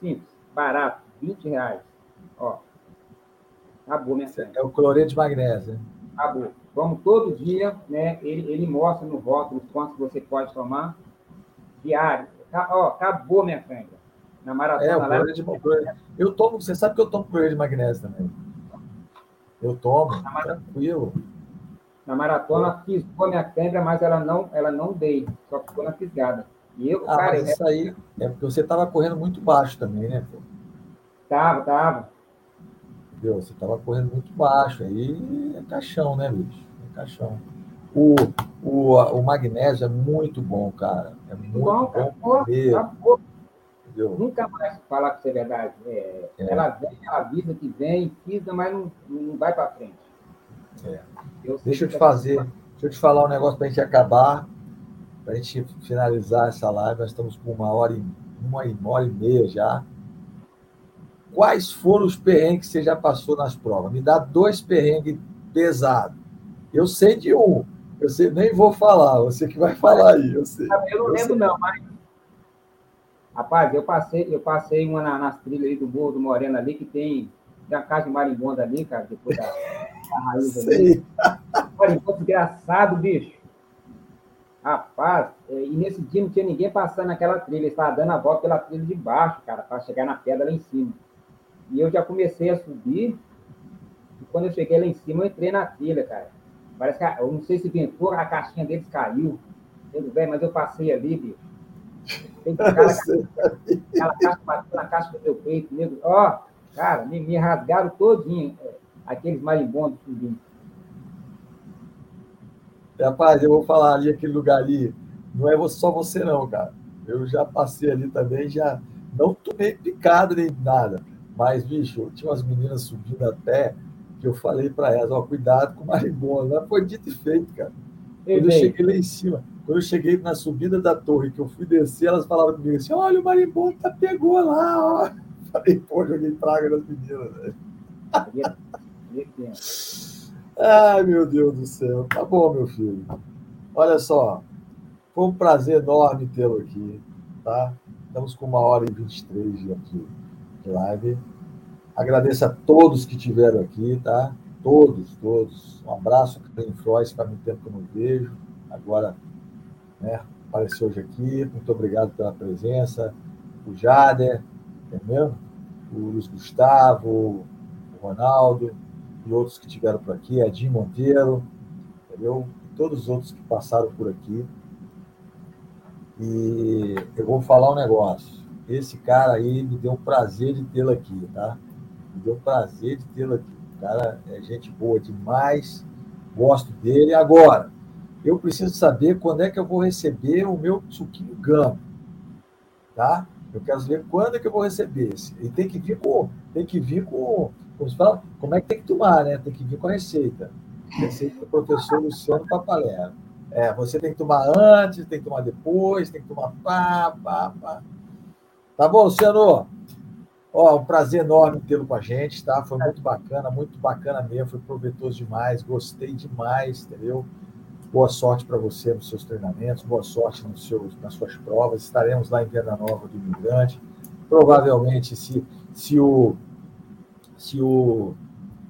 simples, barato, 20 reais. Ó. Acabou minha canga. É o cloreto de magnésio, né? Acabou. Vamos todo dia, né? Ele, ele mostra no rótulo quantos você pode tomar. Diário. Ó, acabou minha canga na maratona. É, o lá, de Eu tomo, você sabe que eu tomo cloreto de magnésio também. Eu tomo, na maratona, tranquilo. Na maratona fisgou minha câimbra, mas ela não, ela não dei, só ficou na fisgada. E eu, ah, cara, mas isso é... aí é porque você estava correndo muito baixo também, né? Pô? Tava, tava. Entendeu? Você estava correndo muito baixo, aí é caixão, né, bicho? É caixão. O, o, o magnésio é muito bom, cara. É muito bom, bom comer. Acabou. Entendeu? Nunca mais falar que isso é verdade. É, é. Ela vem, ela avisa que vem, pisa, mas não, não vai para frente. É. Eu deixa eu te fazer, deixa eu te falar um negócio para a gente acabar, para a gente finalizar essa live. Nós estamos com uma hora e uma, uma hora e meia já. Quais foram os perrengues que você já passou nas provas? Me dá dois perrengues pesados. Eu sei de um. Eu sei, nem vou falar, você que vai falar aí. Eu, sei. eu não eu lembro, sei. não, mas Rapaz, eu passei, eu passei uma na, nas trilhas ali do Morro do Moreno ali, que tem, tem a casa de marimbonda ali, cara, depois da, da raiz ali. Marimbondo desgraçado, bicho. Rapaz, é, e nesse dia não tinha ninguém passando naquela trilha, eles estavam dando a volta pela trilha de baixo, cara, para chegar na pedra lá em cima. E eu já comecei a subir, e quando eu cheguei lá em cima, eu entrei na trilha, cara. Parece que, eu não sei se ventou, a caixinha deles caiu. Tudo bem, mas eu passei ali, bicho. Tem que cara, aquela casca bateu na casca do teu peito, nego. Ó, cara, me, me rasgaram todinho, aqueles marimbondos subindo. Rapaz, eu vou falar ali, aquele lugar ali, não é só você não, cara. Eu já passei ali também, já não tomei picada nem nada. Mas, bicho, tinha umas meninas subindo até que eu falei para elas, ó, cuidado com o marimbondo. Mas foi dito e feito, cara. Quando eu cheguei lá em cima, quando eu cheguei na subida da torre, que eu fui descer, elas falaram comigo assim: olha, o marimbondo tá, pegou lá, ó. (laughs) Falei, pô, joguei praga nas meninas, velho. Ai, meu Deus do céu. Tá bom, meu filho. Olha só, foi um prazer enorme tê-lo aqui, tá? Estamos com uma hora e 23 de, aqui, de live. Agradeço a todos que tiveram aqui, tá? Todos, todos. Um abraço, Karen Frois, faz muito tempo que eu não vejo. Agora né? Apareceu hoje aqui, muito obrigado pela presença. O Jader, entendeu? O Luiz Gustavo, o Ronaldo e outros que tiveram por aqui, Edinho Monteiro, entendeu? Todos os outros que passaram por aqui. E eu vou falar um negócio. Esse cara aí me deu um prazer de tê-lo aqui, tá? Me deu um prazer de tê-lo aqui. O cara é gente boa demais, gosto dele. Agora, eu preciso saber quando é que eu vou receber o meu suquinho gama, tá? Eu quero saber quando é que eu vou receber esse. E tem que vir com, tem que vir com, como, fala, como é que tem que tomar, né? Tem que vir com a receita. Receita do professor Luciano Papalera. É, você tem que tomar antes, tem que tomar depois, tem que tomar pá, pá, pá. Tá bom, Luciano? Ó, um prazer enorme tê-lo com a gente, tá? Foi muito bacana, muito bacana mesmo, foi proveitoso demais, gostei demais, entendeu? Boa sorte para você nos seus treinamentos, boa sorte nos seus, nas suas provas. Estaremos lá em Venda Nova do Imigrante. Provavelmente, se, se o, se o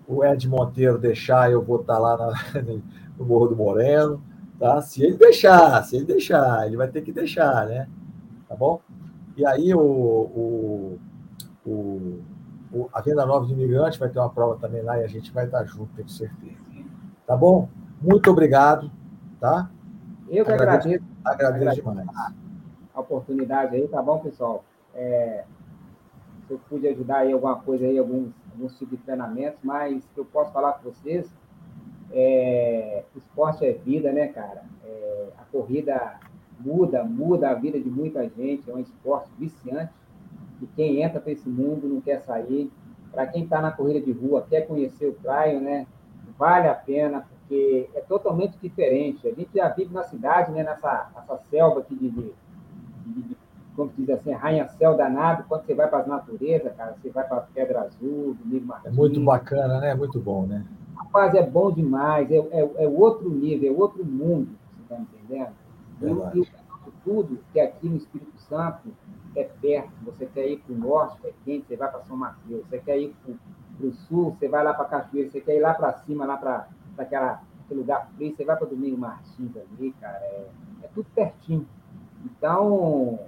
o Ed Monteiro deixar, eu vou estar lá na, (laughs) no Morro do Moreno, tá? Se ele deixar, se ele deixar, ele vai ter que deixar, né? Tá bom? E aí o, o, o, o a Venda Nova de Imigrante vai ter uma prova também lá e a gente vai estar junto, tenho certeza. Tá bom? Muito obrigado, tá? Eu que agradeço. Agradeço, agradeço demais. A oportunidade aí, tá bom, pessoal? É, se eu pude ajudar aí alguma coisa aí, alguns, tipos de treinamentos, mas eu posso falar para vocês, é, esporte é vida, né, cara? É, a corrida muda, muda a vida de muita gente, é um esporte viciante, e quem entra para esse mundo não quer sair. Para quem está na corrida de rua, quer conhecer o trail, né? Vale a pena, porque é totalmente diferente. A gente já vive na cidade, né? Nessa, nessa selva aqui de, de, de como diz assim, arranha-céu danado, quando você vai para as naturezas, cara, você vai para Pedra Azul, Domingo Martins. É muito bacana, né? Muito bom, né? Rapaz, é bom demais, é, é, é outro nível, é outro mundo, você está entendendo? E, e tudo que aqui no Espírito Santo é perto, você quer ir para o norte, é quente, você vai para São Mateus, você quer ir para o sul, você vai lá para Cachoeira, você quer ir lá para cima, lá para aquele lugar frio, você vai para Domingo Martins ali, cara, é, é tudo pertinho. Então,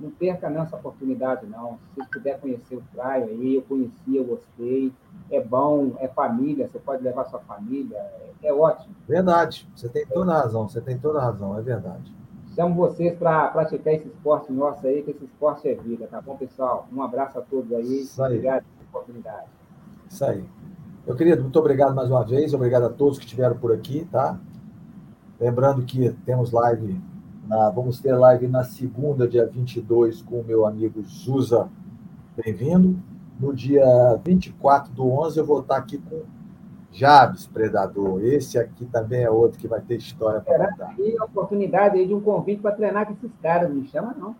não perca nessa oportunidade, não. Se você puder conhecer o Praia aí, eu conheci, eu gostei. É bom, é família, você pode levar sua família, é, é ótimo. Verdade, você tem toda a razão, você tem toda a razão, é verdade. Chamo vocês para praticar esse esporte nosso aí, que esse esporte é vida, tá bom, pessoal? Um abraço a todos aí. Isso aí. Obrigado pela oportunidade. Isso aí. Meu querido, muito obrigado mais uma vez, obrigado a todos que estiveram por aqui, tá? Lembrando que temos live na, vamos ter live na segunda, dia 22, com o meu amigo Zusa. Bem-vindo. No dia 24 do 11, eu vou estar aqui com Jabes Predador. Esse aqui também é outro que vai ter história para contar. E a oportunidade aí de um convite para treinar com esses caras. Não me chama, não.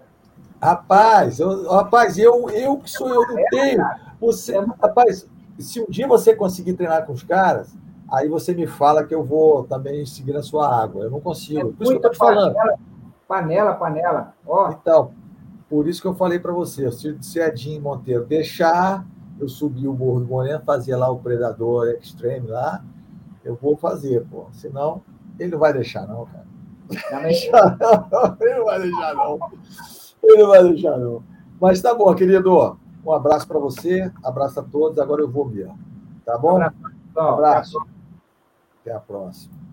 Rapaz, eu, rapaz, eu, eu que sou eu, não tenho. Você, rapaz, se um dia você conseguir treinar com os caras, aí você me fala que eu vou também seguir na sua água. Eu não consigo. É Por isso que eu estou te falando. Panela, panela. Ó. Então, por isso que eu falei para você, se, se Edinho Monteiro deixar eu subir o Morro do Moreno, fazer lá o Predador Extreme lá, eu vou fazer, pô. Senão, ele não vai deixar, não, cara. Não, (laughs) ele não vai deixar, não. Ele não vai deixar, não. Mas tá bom, querido. Um abraço para você, abraço a todos. Agora eu vou mesmo. Tá bom? Um abraço. Um abraço. Até a próxima.